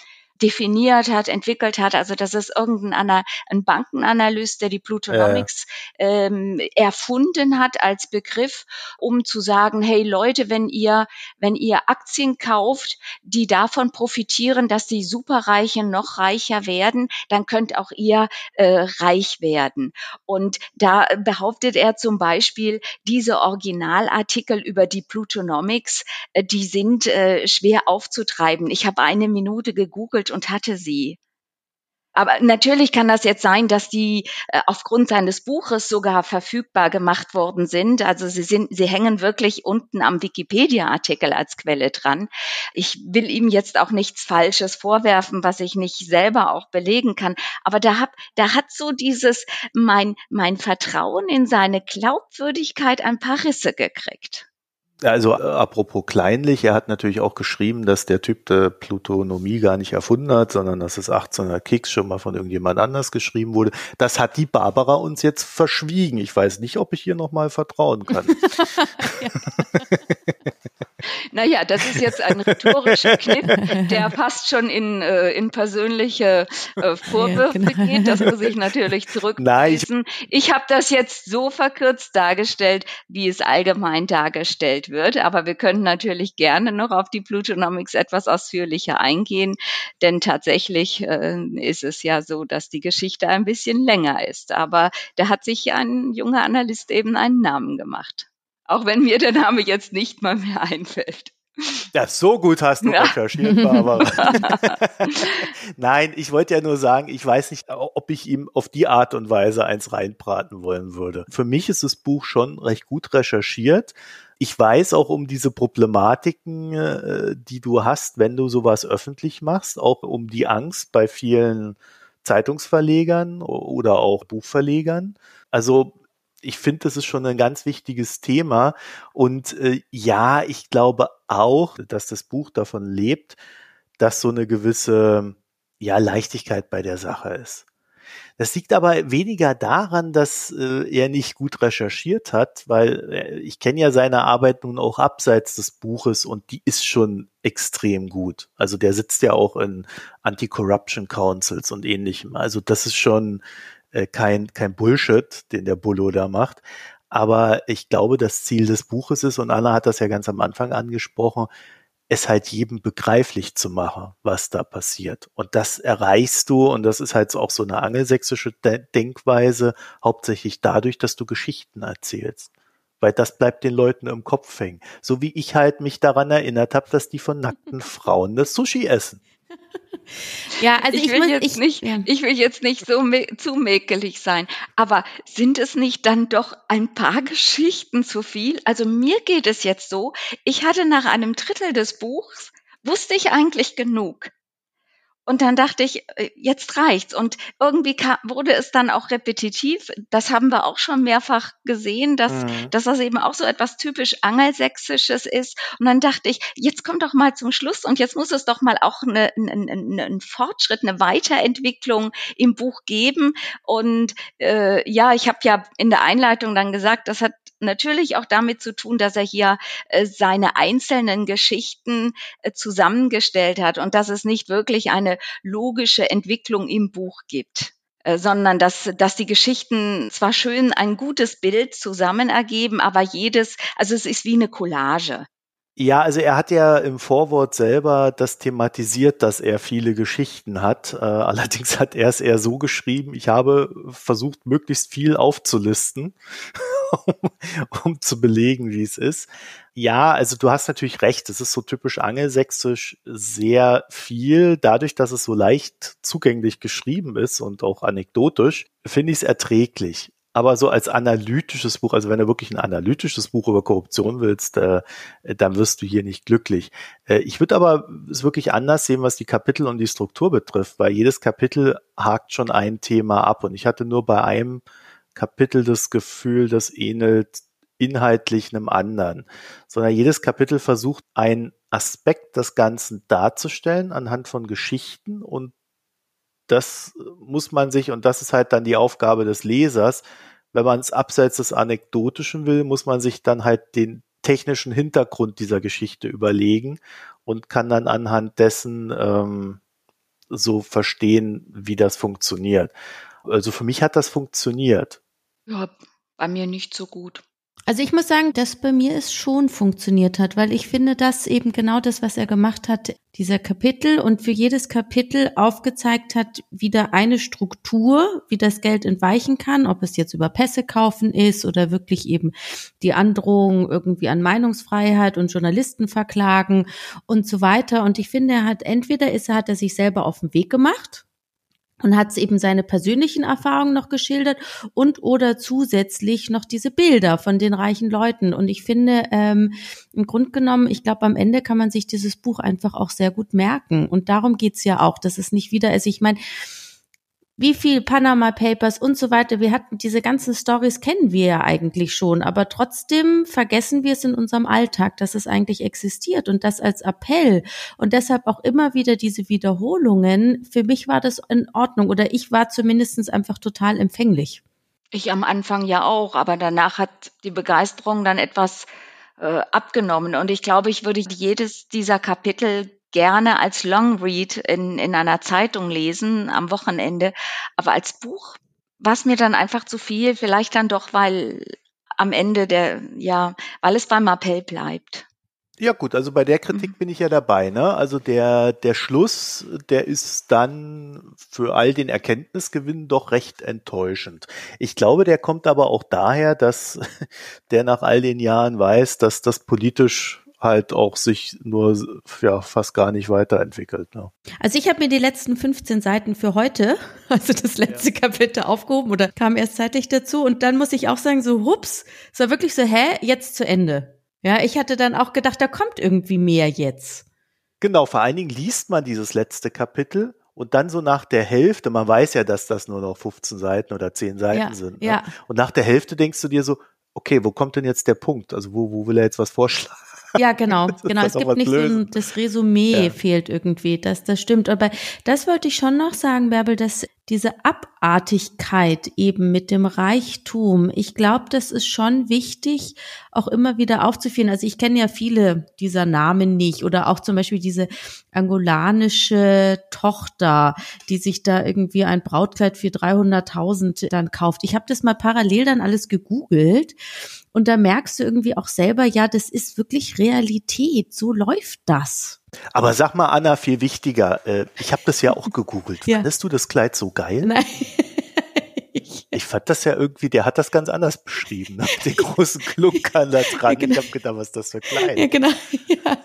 definiert hat, entwickelt hat. Also das ist irgendein ein Bankenanalyst, der die Plutonomics äh. ähm, erfunden hat als Begriff, um zu sagen, hey Leute, wenn ihr, wenn ihr Aktien kauft, die davon profitieren, dass die Superreichen noch reicher werden, dann könnt auch ihr äh, reich werden. Und da behauptet er zum Beispiel, diese Originalartikel über die Plutonomics, äh, die sind äh, schwer aufzutreiben. Ich habe eine Minute gegoogelt und hatte sie. Aber natürlich kann das jetzt sein, dass die äh, aufgrund seines Buches sogar verfügbar gemacht worden sind. Also sie sind, sie hängen wirklich unten am Wikipedia-Artikel als Quelle dran. Ich will ihm jetzt auch nichts Falsches vorwerfen, was ich nicht selber auch belegen kann. Aber da hab, da hat so dieses mein mein Vertrauen in seine Glaubwürdigkeit ein paar Risse gekriegt. Also äh, apropos kleinlich, er hat natürlich auch geschrieben, dass der Typ der Plutonomie gar nicht erfunden hat, sondern dass es 1800 Kicks schon mal von irgendjemand anders geschrieben wurde. Das hat die Barbara uns jetzt verschwiegen. Ich weiß nicht, ob ich hier nochmal vertrauen kann. Naja, das ist jetzt ein rhetorischer Kniff, der fast schon in, äh, in persönliche äh, Vorwürfe ja, genau. geht. Das muss ich natürlich zurückweisen. ich, ich habe das jetzt so verkürzt dargestellt, wie es allgemein dargestellt wird. Aber wir können natürlich gerne noch auf die Plutonomics etwas ausführlicher eingehen, denn tatsächlich äh, ist es ja so, dass die Geschichte ein bisschen länger ist. Aber da hat sich ein junger Analyst eben einen Namen gemacht. Auch wenn mir der Name jetzt nicht mal mehr einfällt. Ja, so gut hast du ja. recherchiert, Barbara. Nein, ich wollte ja nur sagen, ich weiß nicht, ob ich ihm auf die Art und Weise eins reinbraten wollen würde. Für mich ist das Buch schon recht gut recherchiert. Ich weiß auch um diese Problematiken, äh, die du hast, wenn du sowas öffentlich machst, auch um die Angst bei vielen Zeitungsverlegern oder auch Buchverlegern. Also ich finde, das ist schon ein ganz wichtiges Thema. Und äh, ja, ich glaube auch, dass das Buch davon lebt, dass so eine gewisse ja, Leichtigkeit bei der Sache ist. Das liegt aber weniger daran, dass äh, er nicht gut recherchiert hat, weil äh, ich kenne ja seine Arbeit nun auch abseits des Buches und die ist schon extrem gut. Also der sitzt ja auch in Anti-Corruption Councils und ähnlichem. Also das ist schon äh, kein, kein Bullshit, den der Bullo da macht. Aber ich glaube, das Ziel des Buches ist, und Anna hat das ja ganz am Anfang angesprochen, es halt jedem begreiflich zu machen, was da passiert. Und das erreichst du, und das ist halt auch so eine angelsächsische Denkweise, hauptsächlich dadurch, dass du Geschichten erzählst. Weil das bleibt den Leuten im Kopf hängen. So wie ich halt mich daran erinnert habe, dass die von nackten Frauen das Sushi essen. Ja, also ich, ich will muss, jetzt ich, nicht, ja. ich will jetzt nicht so zu mäkelig sein, aber sind es nicht dann doch ein paar Geschichten zu viel? Also mir geht es jetzt so, ich hatte nach einem Drittel des Buchs wusste ich eigentlich genug. Und dann dachte ich, äh, jetzt reicht's. Und irgendwie kam, wurde es dann auch repetitiv. Das haben wir auch schon mehrfach gesehen, dass, mhm. dass das eben auch so etwas typisch Angelsächsisches ist. Und dann dachte ich, jetzt kommt doch mal zum Schluss und jetzt muss es doch mal auch eine, eine, eine, einen Fortschritt, eine Weiterentwicklung im Buch geben. Und äh, ja, ich habe ja in der Einleitung dann gesagt, das hat natürlich auch damit zu tun, dass er hier äh, seine einzelnen Geschichten äh, zusammengestellt hat und dass es nicht wirklich eine logische Entwicklung im Buch gibt äh, sondern dass, dass die Geschichten zwar schön ein gutes Bild zusammen ergeben, aber jedes, also es ist wie eine Collage. Ja, also er hat ja im Vorwort selber das thematisiert, dass er viele Geschichten hat. Äh, allerdings hat er es eher so geschrieben, ich habe versucht, möglichst viel aufzulisten, um, um zu belegen, wie es ist. Ja, also du hast natürlich recht, es ist so typisch angelsächsisch sehr viel. Dadurch, dass es so leicht zugänglich geschrieben ist und auch anekdotisch, finde ich es erträglich aber so als analytisches Buch, also wenn du wirklich ein analytisches Buch über Korruption willst, äh, dann wirst du hier nicht glücklich. Äh, ich würde aber es wirklich anders sehen, was die Kapitel und die Struktur betrifft, weil jedes Kapitel hakt schon ein Thema ab und ich hatte nur bei einem Kapitel das Gefühl, das ähnelt inhaltlich einem anderen, sondern jedes Kapitel versucht, einen Aspekt des Ganzen darzustellen anhand von Geschichten und das muss man sich, und das ist halt dann die Aufgabe des Lesers, wenn man es abseits des Anekdotischen will, muss man sich dann halt den technischen Hintergrund dieser Geschichte überlegen und kann dann anhand dessen ähm, so verstehen, wie das funktioniert. Also für mich hat das funktioniert. Ja, bei mir nicht so gut. Also ich muss sagen, dass bei mir es schon funktioniert hat, weil ich finde, dass eben genau das, was er gemacht hat, dieser Kapitel und für jedes Kapitel aufgezeigt hat, wieder eine Struktur, wie das Geld entweichen kann, ob es jetzt über Pässe kaufen ist oder wirklich eben die Androhung irgendwie an Meinungsfreiheit und Journalisten verklagen und so weiter. Und ich finde, er hat entweder ist er, hat er sich selber auf den Weg gemacht und hat eben seine persönlichen Erfahrungen noch geschildert und oder zusätzlich noch diese Bilder von den reichen Leuten. Und ich finde, ähm, im Grunde genommen, ich glaube, am Ende kann man sich dieses Buch einfach auch sehr gut merken. Und darum geht's ja auch, dass es nicht wieder ist. Ich meine, wie viel Panama Papers und so weiter. Wir hatten diese ganzen Stories kennen wir ja eigentlich schon, aber trotzdem vergessen wir es in unserem Alltag, dass es eigentlich existiert und das als Appell und deshalb auch immer wieder diese Wiederholungen. Für mich war das in Ordnung oder ich war zumindest einfach total empfänglich. Ich am Anfang ja auch, aber danach hat die Begeisterung dann etwas äh, abgenommen und ich glaube, ich würde jedes dieser Kapitel gerne als Long Read in, in einer Zeitung lesen am Wochenende. Aber als Buch war es mir dann einfach zu viel. Vielleicht dann doch, weil am Ende der, ja, weil es beim Appell bleibt. Ja gut, also bei der Kritik mhm. bin ich ja dabei. Ne? Also der, der Schluss, der ist dann für all den Erkenntnisgewinn doch recht enttäuschend. Ich glaube, der kommt aber auch daher, dass der nach all den Jahren weiß, dass das politisch halt auch sich nur ja fast gar nicht weiterentwickelt. Ne? Also ich habe mir die letzten 15 Seiten für heute, also das letzte ja. Kapitel aufgehoben oder kam erst zeitlich dazu und dann muss ich auch sagen, so hups, es war wirklich so, hä, jetzt zu Ende. Ja, ich hatte dann auch gedacht, da kommt irgendwie mehr jetzt. Genau, vor allen Dingen liest man dieses letzte Kapitel und dann so nach der Hälfte, man weiß ja, dass das nur noch 15 Seiten oder 10 Seiten ja, sind. Ne? Ja. Und nach der Hälfte denkst du dir so, okay, wo kommt denn jetzt der Punkt? Also wo, wo will er jetzt was vorschlagen? Ja, genau, genau. Es gibt nicht lösen. so ein, das Resümee ja. fehlt irgendwie, das, das stimmt. Aber das wollte ich schon noch sagen, Bärbel, dass diese Abartigkeit eben mit dem Reichtum, ich glaube, das ist schon wichtig, auch immer wieder aufzuführen. Also ich kenne ja viele dieser Namen nicht oder auch zum Beispiel diese angolanische Tochter, die sich da irgendwie ein Brautkleid für 300.000 dann kauft. Ich habe das mal parallel dann alles gegoogelt und da merkst du irgendwie auch selber, ja, das ist wirklich Realität. So läuft das. Aber sag mal, Anna, viel wichtiger. Äh, ich habe das ja auch gegoogelt. Ja. Fandest du das Kleid so geil? Nein. Ich fand das ja irgendwie, der hat das ganz anders beschrieben, ne? den großen Klunkern da dran. Ja, genau. Ich habe gedacht, was ist das für klein? Ja, genau. Ja.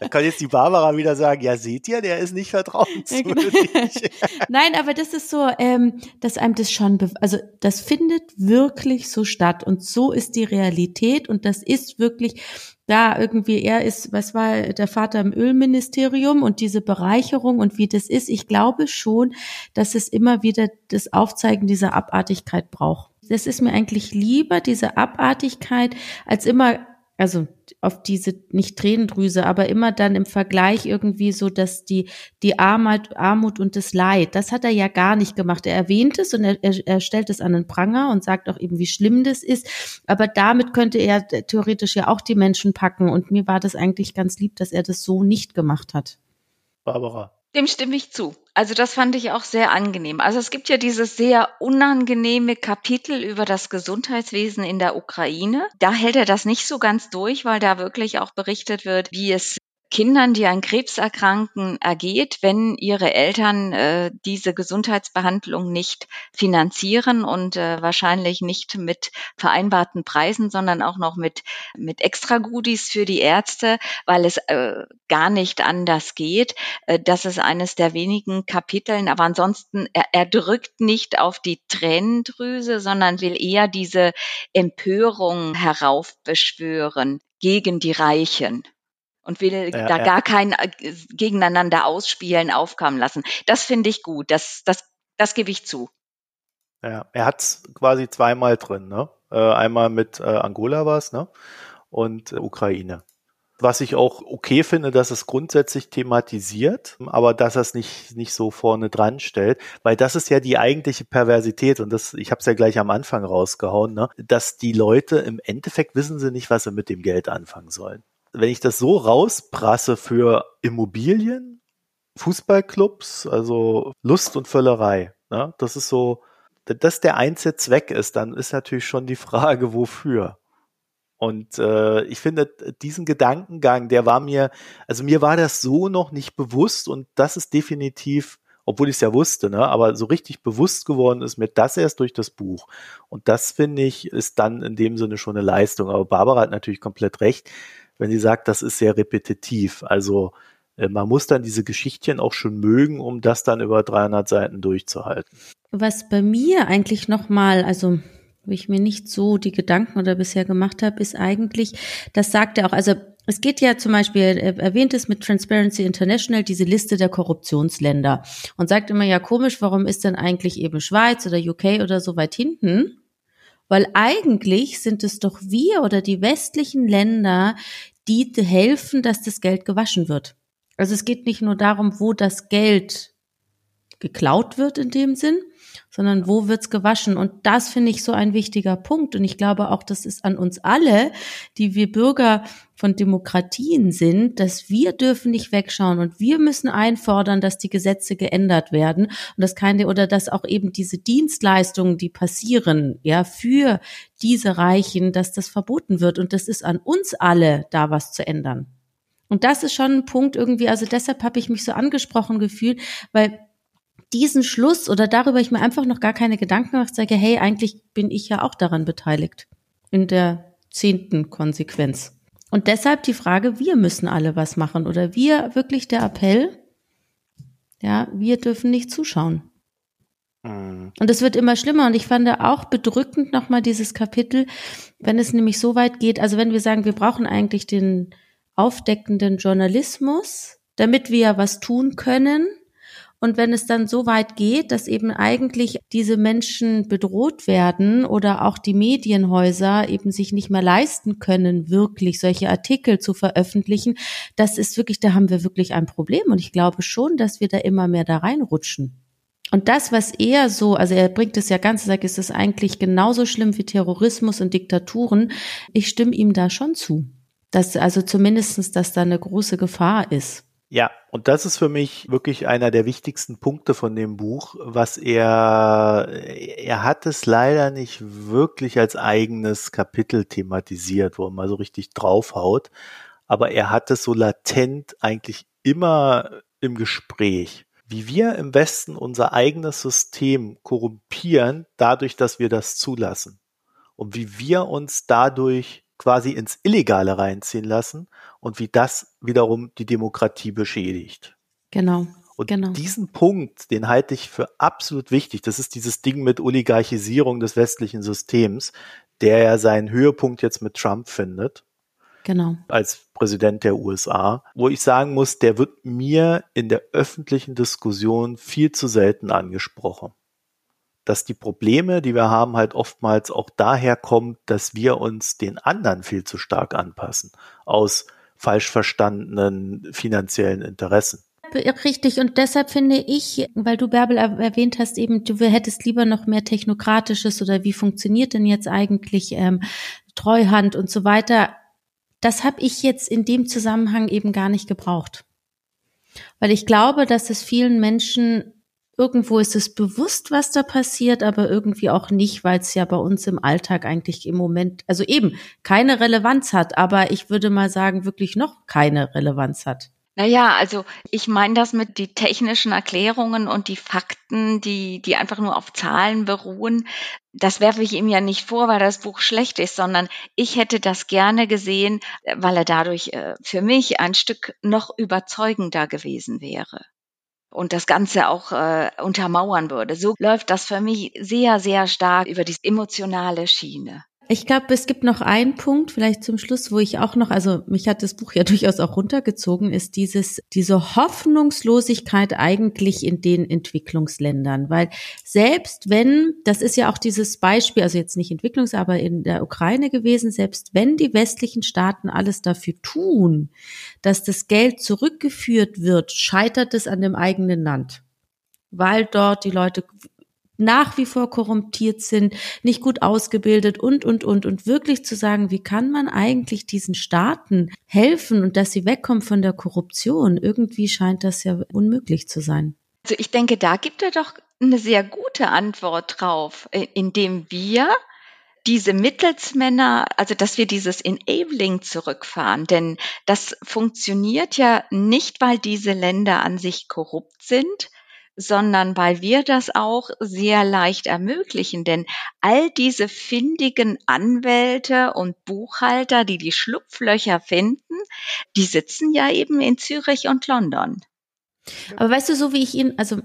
Da kann jetzt die Barbara wieder sagen, ja, seht ihr, der ist nicht vertrauenswürdig. Ja, genau. Nein, aber das ist so, ähm, dass einem das schon, also das findet wirklich so statt und so ist die Realität und das ist wirklich da irgendwie, er ist, was war der Vater im Ölministerium und diese Bereicherung und wie das ist. Ich glaube schon, dass es immer wieder das Aufzeigen dieser Abartigkeit braucht. Das ist mir eigentlich lieber, diese Abartigkeit, als immer also auf diese nicht Tränendrüse, aber immer dann im Vergleich irgendwie so, dass die die Armut, Armut und das Leid, das hat er ja gar nicht gemacht. Er erwähnt es und er, er, er stellt es an den Pranger und sagt auch eben, wie schlimm das ist. Aber damit könnte er theoretisch ja auch die Menschen packen. Und mir war das eigentlich ganz lieb, dass er das so nicht gemacht hat. Barbara. Dem stimme ich zu. Also das fand ich auch sehr angenehm. Also es gibt ja dieses sehr unangenehme Kapitel über das Gesundheitswesen in der Ukraine. Da hält er das nicht so ganz durch, weil da wirklich auch berichtet wird, wie es Kindern, die an Krebs erkranken, ergeht, wenn ihre Eltern äh, diese Gesundheitsbehandlung nicht finanzieren und äh, wahrscheinlich nicht mit vereinbarten Preisen, sondern auch noch mit, mit extra Goodies für die Ärzte, weil es äh, gar nicht anders geht. Äh, das ist eines der wenigen Kapiteln, aber ansonsten, er, er drückt nicht auf die Tränendrüse, sondern will eher diese Empörung heraufbeschwören gegen die Reichen und will ja, da ja. gar kein äh, gegeneinander ausspielen aufkommen lassen. Das finde ich gut. Das, das, das gebe ich zu. Ja, er hat es quasi zweimal drin, ne? Äh, einmal mit äh, Angola war es, ne? Und äh, Ukraine. Was ich auch okay finde, dass es grundsätzlich thematisiert, aber dass er es nicht, nicht so vorne dran stellt, weil das ist ja die eigentliche Perversität und das, ich habe es ja gleich am Anfang rausgehauen, ne, dass die Leute im Endeffekt wissen sie nicht, was sie mit dem Geld anfangen sollen wenn ich das so rausprasse für Immobilien, Fußballclubs, also Lust und Völlerei, ne? das ist so, wenn das der einzige Zweck ist, dann ist natürlich schon die Frage, wofür. Und äh, ich finde, diesen Gedankengang, der war mir, also mir war das so noch nicht bewusst und das ist definitiv, obwohl ich es ja wusste, ne, aber so richtig bewusst geworden ist mir das erst durch das Buch. Und das finde ich, ist dann in dem Sinne schon eine Leistung. Aber Barbara hat natürlich komplett recht wenn sie sagt, das ist sehr repetitiv. Also Äh, man muss dann diese Geschichtchen auch schon mögen, um das dann über 300 Seiten durchzuhalten. Was bei mir eigentlich nochmal, also wo ich mir nicht so die Gedanken oder bisher gemacht habe, ist eigentlich, das sagt er auch, also es geht ja zum Beispiel, er erwähnt es mit Transparency International, diese Liste der Korruptionsländer und sagt immer, ja komisch, warum ist denn eigentlich eben Schweiz oder UK oder so weit hinten? Weil eigentlich sind es doch wir oder die westlichen Länder, die helfen, dass das Geld gewaschen wird. Also es geht nicht nur darum, wo das Geld geklaut wird in dem Sinn, sondern wo wird's gewaschen? Und das finde ich so ein wichtiger Punkt. Und ich glaube auch, das ist an uns alle, die wir Bürger von Demokratien sind, dass wir dürfen nicht wegschauen und wir müssen einfordern, dass die Gesetze geändert werden und dass keine oder dass auch eben diese Dienstleistungen, die passieren, ja, für diese Reichen, dass das verboten wird. Und das ist an uns alle, da was zu ändern. Und das ist schon ein Punkt irgendwie, also deshalb habe ich mich so angesprochen gefühlt, weil diesen Schluss oder darüber ich mir einfach noch gar keine Gedanken gemacht, sage, hey, eigentlich bin ich ja auch daran beteiligt. In der zehnten Konsequenz. Und deshalb die Frage, wir müssen alle was machen oder wir wirklich der Appell, ja, wir dürfen nicht zuschauen. Mhm. Und es wird immer schlimmer. Und ich fand auch bedrückend nochmal dieses Kapitel, wenn es nämlich so weit geht, also wenn wir sagen, wir brauchen eigentlich den aufdeckenden Journalismus, damit wir ja was tun können, und wenn es dann so weit geht, dass eben eigentlich diese Menschen bedroht werden oder auch die Medienhäuser eben sich nicht mehr leisten können, wirklich solche Artikel zu veröffentlichen, das ist wirklich, da haben wir wirklich ein Problem. Und ich glaube schon, dass wir da immer mehr da reinrutschen. Und das, was er so, also er bringt es ja ganz, sagt, ist es eigentlich genauso schlimm wie Terrorismus und Diktaturen. Ich stimme ihm da schon zu. Dass, also zumindestens, dass da eine große Gefahr ist. Ja, und das ist für mich wirklich einer der wichtigsten Punkte von dem Buch, was er, er hat es leider nicht wirklich als eigenes Kapitel thematisiert, wo er mal so richtig draufhaut, aber er hat es so latent eigentlich immer im Gespräch. Wie wir im Westen unser eigenes System korrumpieren, dadurch, dass wir das zulassen. Und wie wir uns dadurch quasi ins Illegale reinziehen lassen und wie das wiederum die Demokratie beschädigt. Genau. Und genau. diesen Punkt, den halte ich für absolut wichtig. Das ist dieses Ding mit Oligarchisierung des westlichen Systems, der ja seinen Höhepunkt jetzt mit Trump findet. Genau. Als Präsident der USA, wo ich sagen muss, der wird mir in der öffentlichen Diskussion viel zu selten angesprochen dass die Probleme, die wir haben, halt oftmals auch daher kommen, dass wir uns den anderen viel zu stark anpassen, aus falsch verstandenen finanziellen Interessen. Richtig, und deshalb finde ich, weil du Bärbel erwähnt hast, eben, du hättest lieber noch mehr Technokratisches oder wie funktioniert denn jetzt eigentlich ähm, Treuhand und so weiter. Das habe ich jetzt in dem Zusammenhang eben gar nicht gebraucht. Weil ich glaube, dass es vielen Menschen Irgendwo ist es bewusst, was da passiert, aber irgendwie auch nicht, weil es ja bei uns im Alltag eigentlich im Moment, also eben keine Relevanz hat, aber ich würde mal sagen, wirklich noch keine Relevanz hat. Naja, also ich meine das mit die technischen Erklärungen und die Fakten, die, die einfach nur auf Zahlen beruhen. Das werfe ich ihm ja nicht vor, weil das Buch schlecht ist, sondern ich hätte das gerne gesehen, weil er dadurch äh, für mich ein Stück noch überzeugender gewesen wäre und das Ganze auch äh, untermauern würde. So läuft das für mich sehr, sehr stark über die emotionale Schiene. Ich glaube, es gibt noch einen Punkt, vielleicht zum Schluss, wo ich auch noch, also mich hat das Buch ja durchaus auch runtergezogen, ist dieses, diese Hoffnungslosigkeit eigentlich in den Entwicklungsländern. Weil selbst wenn, das ist ja auch dieses Beispiel, also jetzt nicht Entwicklungs, aber in der Ukraine gewesen, selbst wenn die westlichen Staaten alles dafür tun, dass das Geld zurückgeführt wird, scheitert es an dem eigenen Land weil dort die Leute nach wie vor korrumpiert sind, nicht gut ausgebildet und, und, und, und wirklich zu sagen, wie kann man eigentlich diesen Staaten helfen und dass sie wegkommen von der Korruption? Irgendwie scheint das ja unmöglich zu sein. Also ich denke, da gibt er doch eine sehr gute Antwort drauf, indem wir diese Mittelsmänner, also dass wir dieses Enabling zurückfahren, denn das funktioniert ja nicht, weil diese Länder an sich korrupt sind, sondern weil wir das auch sehr leicht ermöglichen. Denn all diese findigen Anwälte und Buchhalter, die die Schlupflöcher finden, die sitzen ja eben in Zürich und London. Aber weißt du, so wie ich ihn, also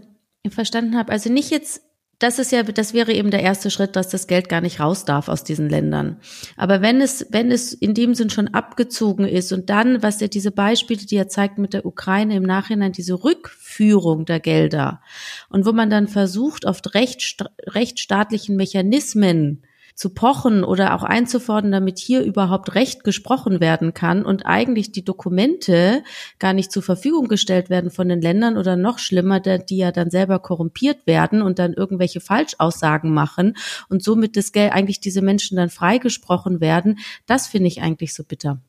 verstanden habe, also nicht jetzt das ist ja, das wäre eben der erste Schritt, dass das Geld gar nicht raus darf aus diesen Ländern. Aber wenn es, wenn es in dem Sinn schon abgezogen ist und dann, was er diese Beispiele, die er zeigt mit der Ukraine im Nachhinein, diese Rückführung der Gelder und wo man dann versucht, auf rechtsstaatlichen Mechanismen zu pochen oder auch einzufordern, damit hier überhaupt Recht gesprochen werden kann und eigentlich die Dokumente gar nicht zur Verfügung gestellt werden von den Ländern oder noch schlimmer, die ja dann selber korrumpiert werden und dann irgendwelche Falschaussagen machen und somit das Geld eigentlich diese Menschen dann freigesprochen werden, das finde ich eigentlich so bitter.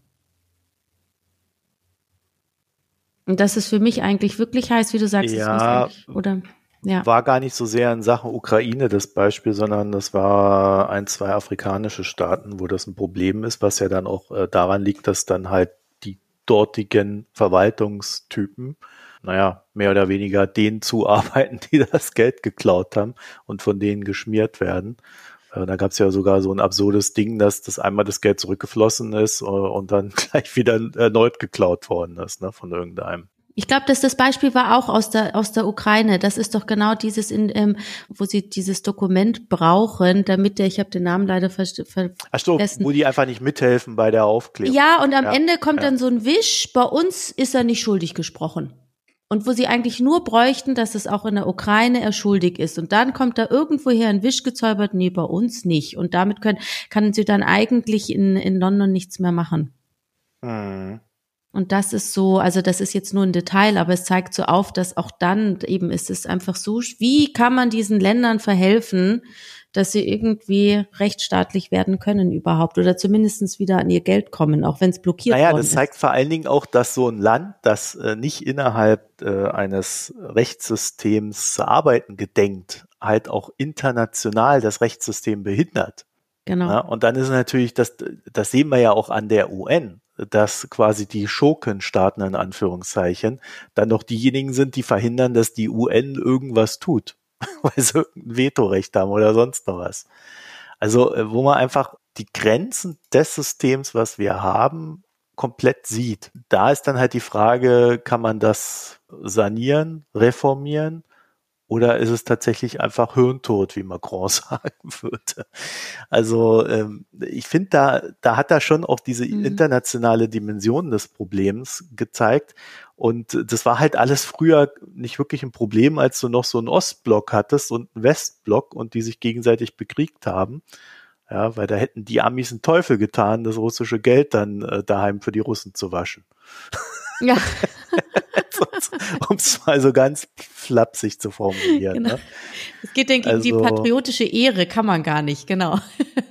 Und das ist für mich eigentlich wirklich heiß, wie du sagst, ja, oder? Ja. war gar nicht so sehr in Sachen Ukraine das Beispiel, sondern das war ein, zwei afrikanische Staaten, wo das ein Problem ist, was ja dann auch äh, daran liegt, dass dann halt die dortigen Verwaltungstypen, naja, mehr oder weniger denen zuarbeiten, die das Geld geklaut haben und von denen geschmiert werden. Äh, da gab es ja sogar so ein absurdes Ding, dass das einmal das Geld zurückgeflossen ist äh, und dann gleich wieder erneut geklaut worden ist, ne, von irgendeinem. Ich glaube, dass das Beispiel war auch aus der aus der Ukraine. Das ist doch genau dieses, in, ähm, wo sie dieses Dokument brauchen, damit der, ich habe den Namen leider ver vergessen. Ach so, wo die einfach nicht mithelfen bei der Aufklärung. Ja, und am ja, Ende kommt ja. dann so ein Wisch. Bei uns ist er nicht schuldig gesprochen. Und wo sie eigentlich nur bräuchten, dass es auch in der Ukraine er schuldig ist. Und dann kommt da irgendwoher ein Wisch gezaubert, nee, bei uns nicht. Und damit können, kann sie dann eigentlich in, in London nichts mehr machen. Hm. Und das ist so, also das ist jetzt nur ein Detail, aber es zeigt so auf, dass auch dann eben ist es einfach so, wie kann man diesen Ländern verhelfen, dass sie irgendwie rechtsstaatlich werden können überhaupt oder zumindestens wieder an ihr Geld kommen, auch wenn es blockiert naja, worden ist. Naja, das zeigt vor allen Dingen auch, dass so ein Land, das äh, nicht innerhalb äh, eines Rechtssystems zu arbeiten gedenkt, halt auch international das Rechtssystem behindert. Genau. Ja, und dann ist natürlich, das, das sehen wir ja auch an der UN dass quasi die Schurkenstaaten in Anführungszeichen dann noch diejenigen sind, die verhindern, dass die UN irgendwas tut, weil sie ein Vetorecht haben oder sonst noch was. Also äh, wo man einfach die Grenzen des Systems, was wir haben, komplett sieht. Da ist dann halt die Frage, kann man das sanieren, reformieren oder ist es tatsächlich einfach Hirntod, wie Macron sagen würde? Also ähm, ich finde, da, da hat er schon auch diese mhm. internationale Dimension des Problems gezeigt. Und das war halt alles früher nicht wirklich ein Problem, als du noch so einen Ostblock hattest und einen Westblock und die sich gegenseitig bekriegt haben. Ja, weil da hätten die Amis einen Teufel getan, das russische Geld dann äh, daheim für die Russen zu waschen. Ja. um es mal so ganz flapsig zu formulieren. Genau. Ne? Es geht, denke ich, also, die patriotische Ehre kann man gar nicht, genau.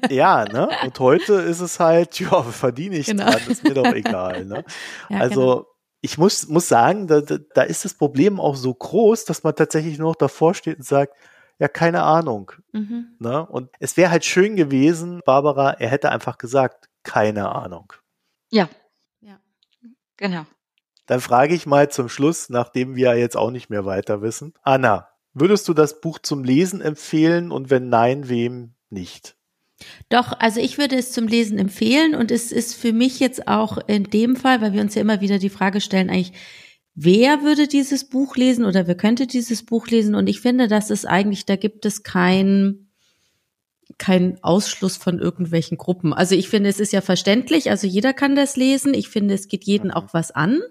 Ja, ne? Und heute ist es halt, ja, verdiene ich genau. dran, ist mir doch egal. Ne? Ja, also genau. ich muss, muss sagen, da, da ist das Problem auch so groß, dass man tatsächlich nur noch davor steht und sagt, ja, keine Ahnung. Mhm. Ne? Und es wäre halt schön gewesen, Barbara, er hätte einfach gesagt, keine Ahnung. Ja. Ja. Genau. Dann frage ich mal zum Schluss, nachdem wir jetzt auch nicht mehr weiter wissen. Anna, würdest du das Buch zum Lesen empfehlen und wenn nein, wem nicht? Doch, also ich würde es zum Lesen empfehlen und es ist für mich jetzt auch in dem Fall, weil wir uns ja immer wieder die Frage stellen, eigentlich, wer würde dieses Buch lesen oder wer könnte dieses Buch lesen? Und ich finde, dass es eigentlich, da gibt es kein, kein Ausschluss von irgendwelchen Gruppen. Also ich finde, es ist ja verständlich, also jeder kann das lesen. Ich finde, es geht jeden auch was an.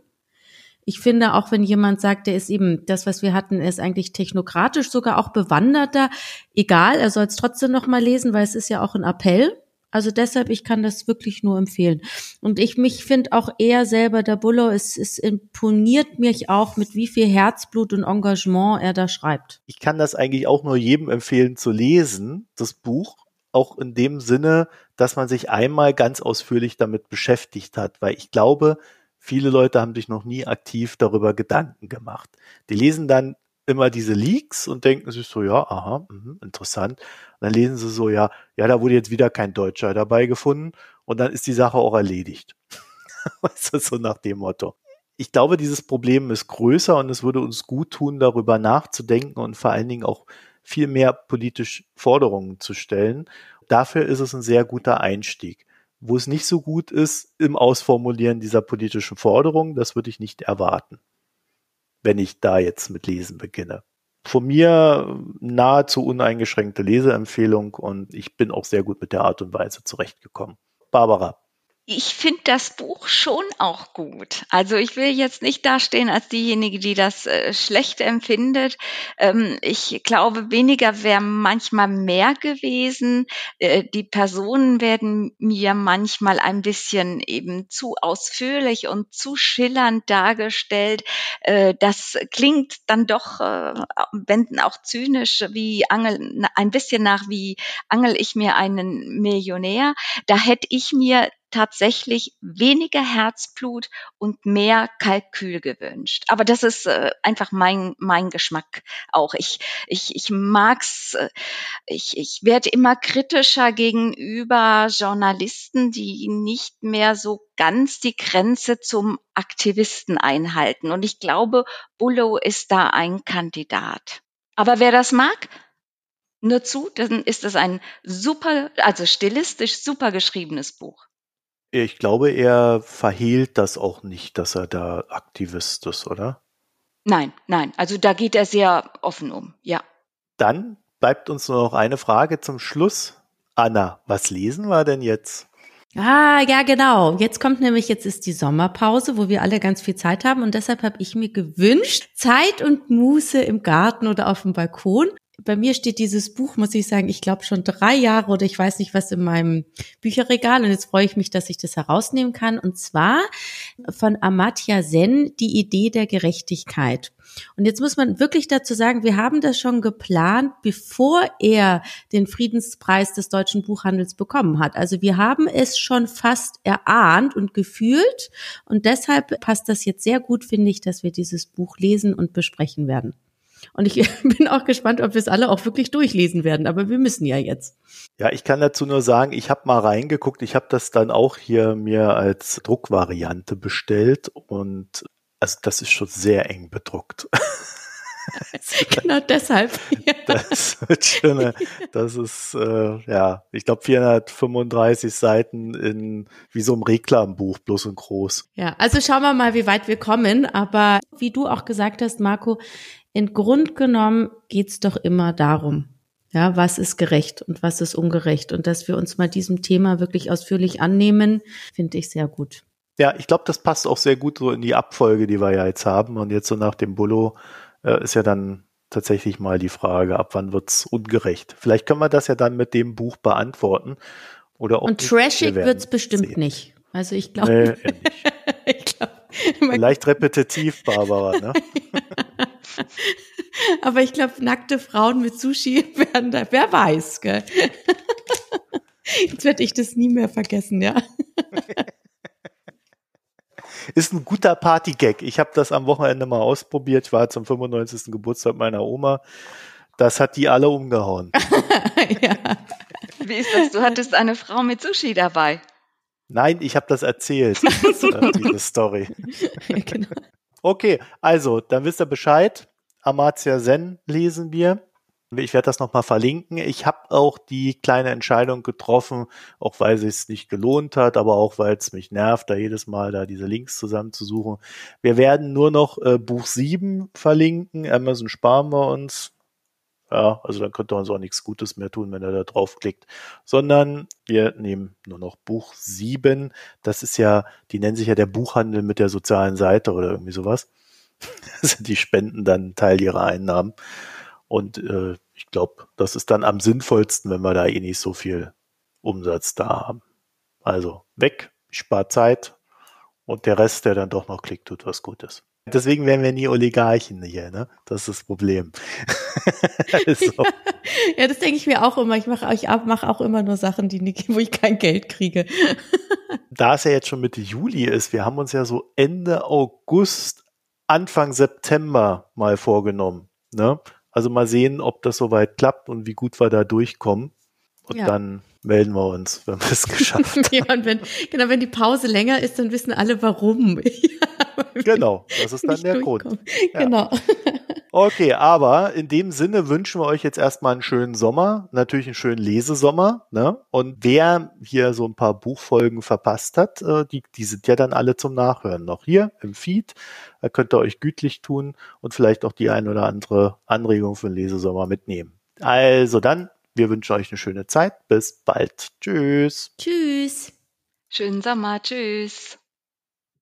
Ich finde, auch wenn jemand sagt, der ist eben, das, was wir hatten, ist eigentlich technokratisch sogar auch bewanderter, egal, er soll es trotzdem noch mal lesen, weil es ist ja auch ein Appell. Also deshalb, ich kann das wirklich nur empfehlen. Und ich mich finde auch eher selber, der Bullo, es, es imponiert mich auch, mit wie viel Herzblut und Engagement er da schreibt. Ich kann das eigentlich auch nur jedem empfehlen zu lesen, das Buch. Auch in dem Sinne, dass man sich einmal ganz ausführlich damit beschäftigt hat, weil ich glaube, Viele Leute haben sich noch nie aktiv darüber Gedanken gemacht. Die lesen dann immer diese Leaks und denken sich so, ja, aha, mh, interessant. Und dann lesen sie so, ja, ja, da wurde jetzt wieder kein Deutscher dabei gefunden und dann ist die Sache auch erledigt. so nach dem Motto. ich glaube, dieses Problem ist größer und es würde uns gut tun, darüber nachzudenken und vor allen Dingen auch viel mehr politisch Forderungen zu stellen. Dafür ist es ein sehr guter Einstieg. Wo es nicht so gut ist im Ausformulieren dieser politischen Forderungen, das würde ich nicht erwarten, wenn ich da jetzt mit Lesen beginne. Von mir nahezu uneingeschränkte Leseempfehlung und ich bin auch sehr gut mit der Art und Weise zurechtgekommen. Barbara. Ich finde das Buch schon auch gut. Also ich will jetzt nicht dastehen als diejenige, die das äh, schlecht empfindet. Ähm, ich glaube, weniger wäre manchmal mehr gewesen. Äh, die Personen werden mir manchmal ein bisschen eben zu ausführlich und zu schillernd dargestellt. Äh, das klingt dann doch, äh, wenn auch zynisch, wie Angel, ein bisschen nach wie angel ich mir einen Millionär. Da hätte ich mir tatsächlich weniger Herzblut und mehr Kalkül gewünscht. Aber das ist äh, einfach mein, mein Geschmack auch. Ich, ich, ich mag's, äh, ich, ich werde immer kritischer gegenüber Journalisten, die nicht mehr so ganz die Grenze zum Aktivisten einhalten. Und ich glaube, Bullow ist da ein Kandidat. Aber wer das mag, nur zu, dann ist es ein super, also stilistisch super geschriebenes Buch. Ich glaube, er verhehlt das auch nicht, dass er da Aktivist ist, oder? Nein, nein. Also da geht er sehr offen um, ja. Dann bleibt uns nur noch eine Frage zum Schluss. Anna, was lesen wir denn jetzt? Ah, ja, genau. Jetzt kommt nämlich, jetzt ist die Sommerpause, wo wir alle ganz viel Zeit haben und deshalb habe ich mir gewünscht, Zeit und Muße im Garten oder auf dem Balkon bei mir steht dieses Buch, muss ich sagen, ich glaube schon drei Jahre oder ich weiß nicht was in meinem Bücherregal und jetzt freue ich mich, dass ich das herausnehmen kann und zwar von Amartya Sen, die Idee der Gerechtigkeit. Und jetzt muss man wirklich dazu sagen, wir haben das schon geplant, bevor er den Friedenspreis des deutschen Buchhandels bekommen hat. Also wir haben es schon fast erahnt und gefühlt und deshalb passt das jetzt sehr gut, finde ich, dass wir dieses Buch lesen und besprechen werden. Und ich bin auch gespannt, ob wir es alle auch wirklich durchlesen werden. Aber wir müssen ja jetzt. Ja, ich kann dazu nur sagen, ich habe mal reingeguckt. Ich habe das dann auch hier mir als Druckvariante bestellt und also das ist schon sehr eng bedruckt. genau deshalb. Ja. Das wird schon, das ist äh, ja, ich glaube 435 Seiten in wie so einem Reklambuch, bloß in groß. Ja, also schauen wir mal, wie weit wir kommen. Aber wie du auch gesagt hast, Marco, in Grund genommen geht's doch immer darum, ja, was ist gerecht und was ist ungerecht. Und dass wir uns mal diesem Thema wirklich ausführlich annehmen, finde ich sehr gut. Ja, ich glaube, das passt auch sehr gut so in die Abfolge, die wir ja jetzt haben. Und jetzt so nach dem Bullo äh, ist ja dann tatsächlich mal die Frage, ab wann wird's ungerecht? Vielleicht können wir das ja dann mit dem Buch beantworten. Oder auch Und trashig wird's bestimmt sehen. nicht. Also ich glaube. Nee, ich glaub, Leicht repetitiv, Barbara, ne? Aber ich glaube, nackte Frauen mit Sushi werden da, wer weiß, gell? Jetzt werde ich das nie mehr vergessen, ja. Ist ein guter Party-Gag. Ich habe das am Wochenende mal ausprobiert. Ich war zum 95. Geburtstag meiner Oma. Das hat die alle umgehauen. ja. Wie ist das? Du hattest eine Frau mit Sushi dabei. Nein, ich habe das erzählt, äh, diese Story. genau. Okay, also, dann wisst ihr Bescheid. Amartya Sen lesen wir. Ich werde das nochmal verlinken. Ich habe auch die kleine Entscheidung getroffen, auch weil es sich nicht gelohnt hat, aber auch weil es mich nervt, da jedes Mal da diese Links zusammenzusuchen. Wir werden nur noch äh, Buch 7 verlinken. Amazon sparen wir uns. Ja, also dann könnte man so auch nichts Gutes mehr tun, wenn er da draufklickt. Sondern wir nehmen nur noch Buch 7. Das ist ja, die nennen sich ja der Buchhandel mit der sozialen Seite oder irgendwie sowas. Also die spenden dann Teil ihrer Einnahmen. Und äh, ich glaube, das ist dann am sinnvollsten, wenn wir da eh nicht so viel Umsatz da haben. Also weg, spart Zeit und der Rest, der dann doch noch klickt, tut was Gutes. Deswegen werden wir nie Oligarchen hier, ne? Das ist das Problem. so. ja, das denke ich mir auch immer. Ich mache ich mach auch immer nur Sachen, die nicht, wo ich kein Geld kriege. da es ja jetzt schon Mitte Juli ist, wir haben uns ja so Ende August, Anfang September mal vorgenommen. Ne? Also mal sehen, ob das soweit klappt und wie gut wir da durchkommen. Und Ja. dann melden wir uns, wenn wir es geschafft haben. ja, und wenn, genau, wenn die Pause länger ist, dann wissen alle warum. genau, das ist dann der Grund. Ja. Genau. Okay, aber in dem Sinne wünschen wir euch jetzt erstmal einen schönen Sommer, natürlich einen schönen Lesesommer. Ne? Und wer hier so ein paar Buchfolgen verpasst hat, äh, die, die sind ja dann alle zum Nachhören noch hier im Feed. Da könnt ihr euch gütlich tun und vielleicht auch die ein oder andere Anregung für den Lesesommer mitnehmen. Also dann, wir wünschen euch eine schöne Zeit. Bis bald. Tschüss. Tschüss. Schönen Sommer. Tschüss.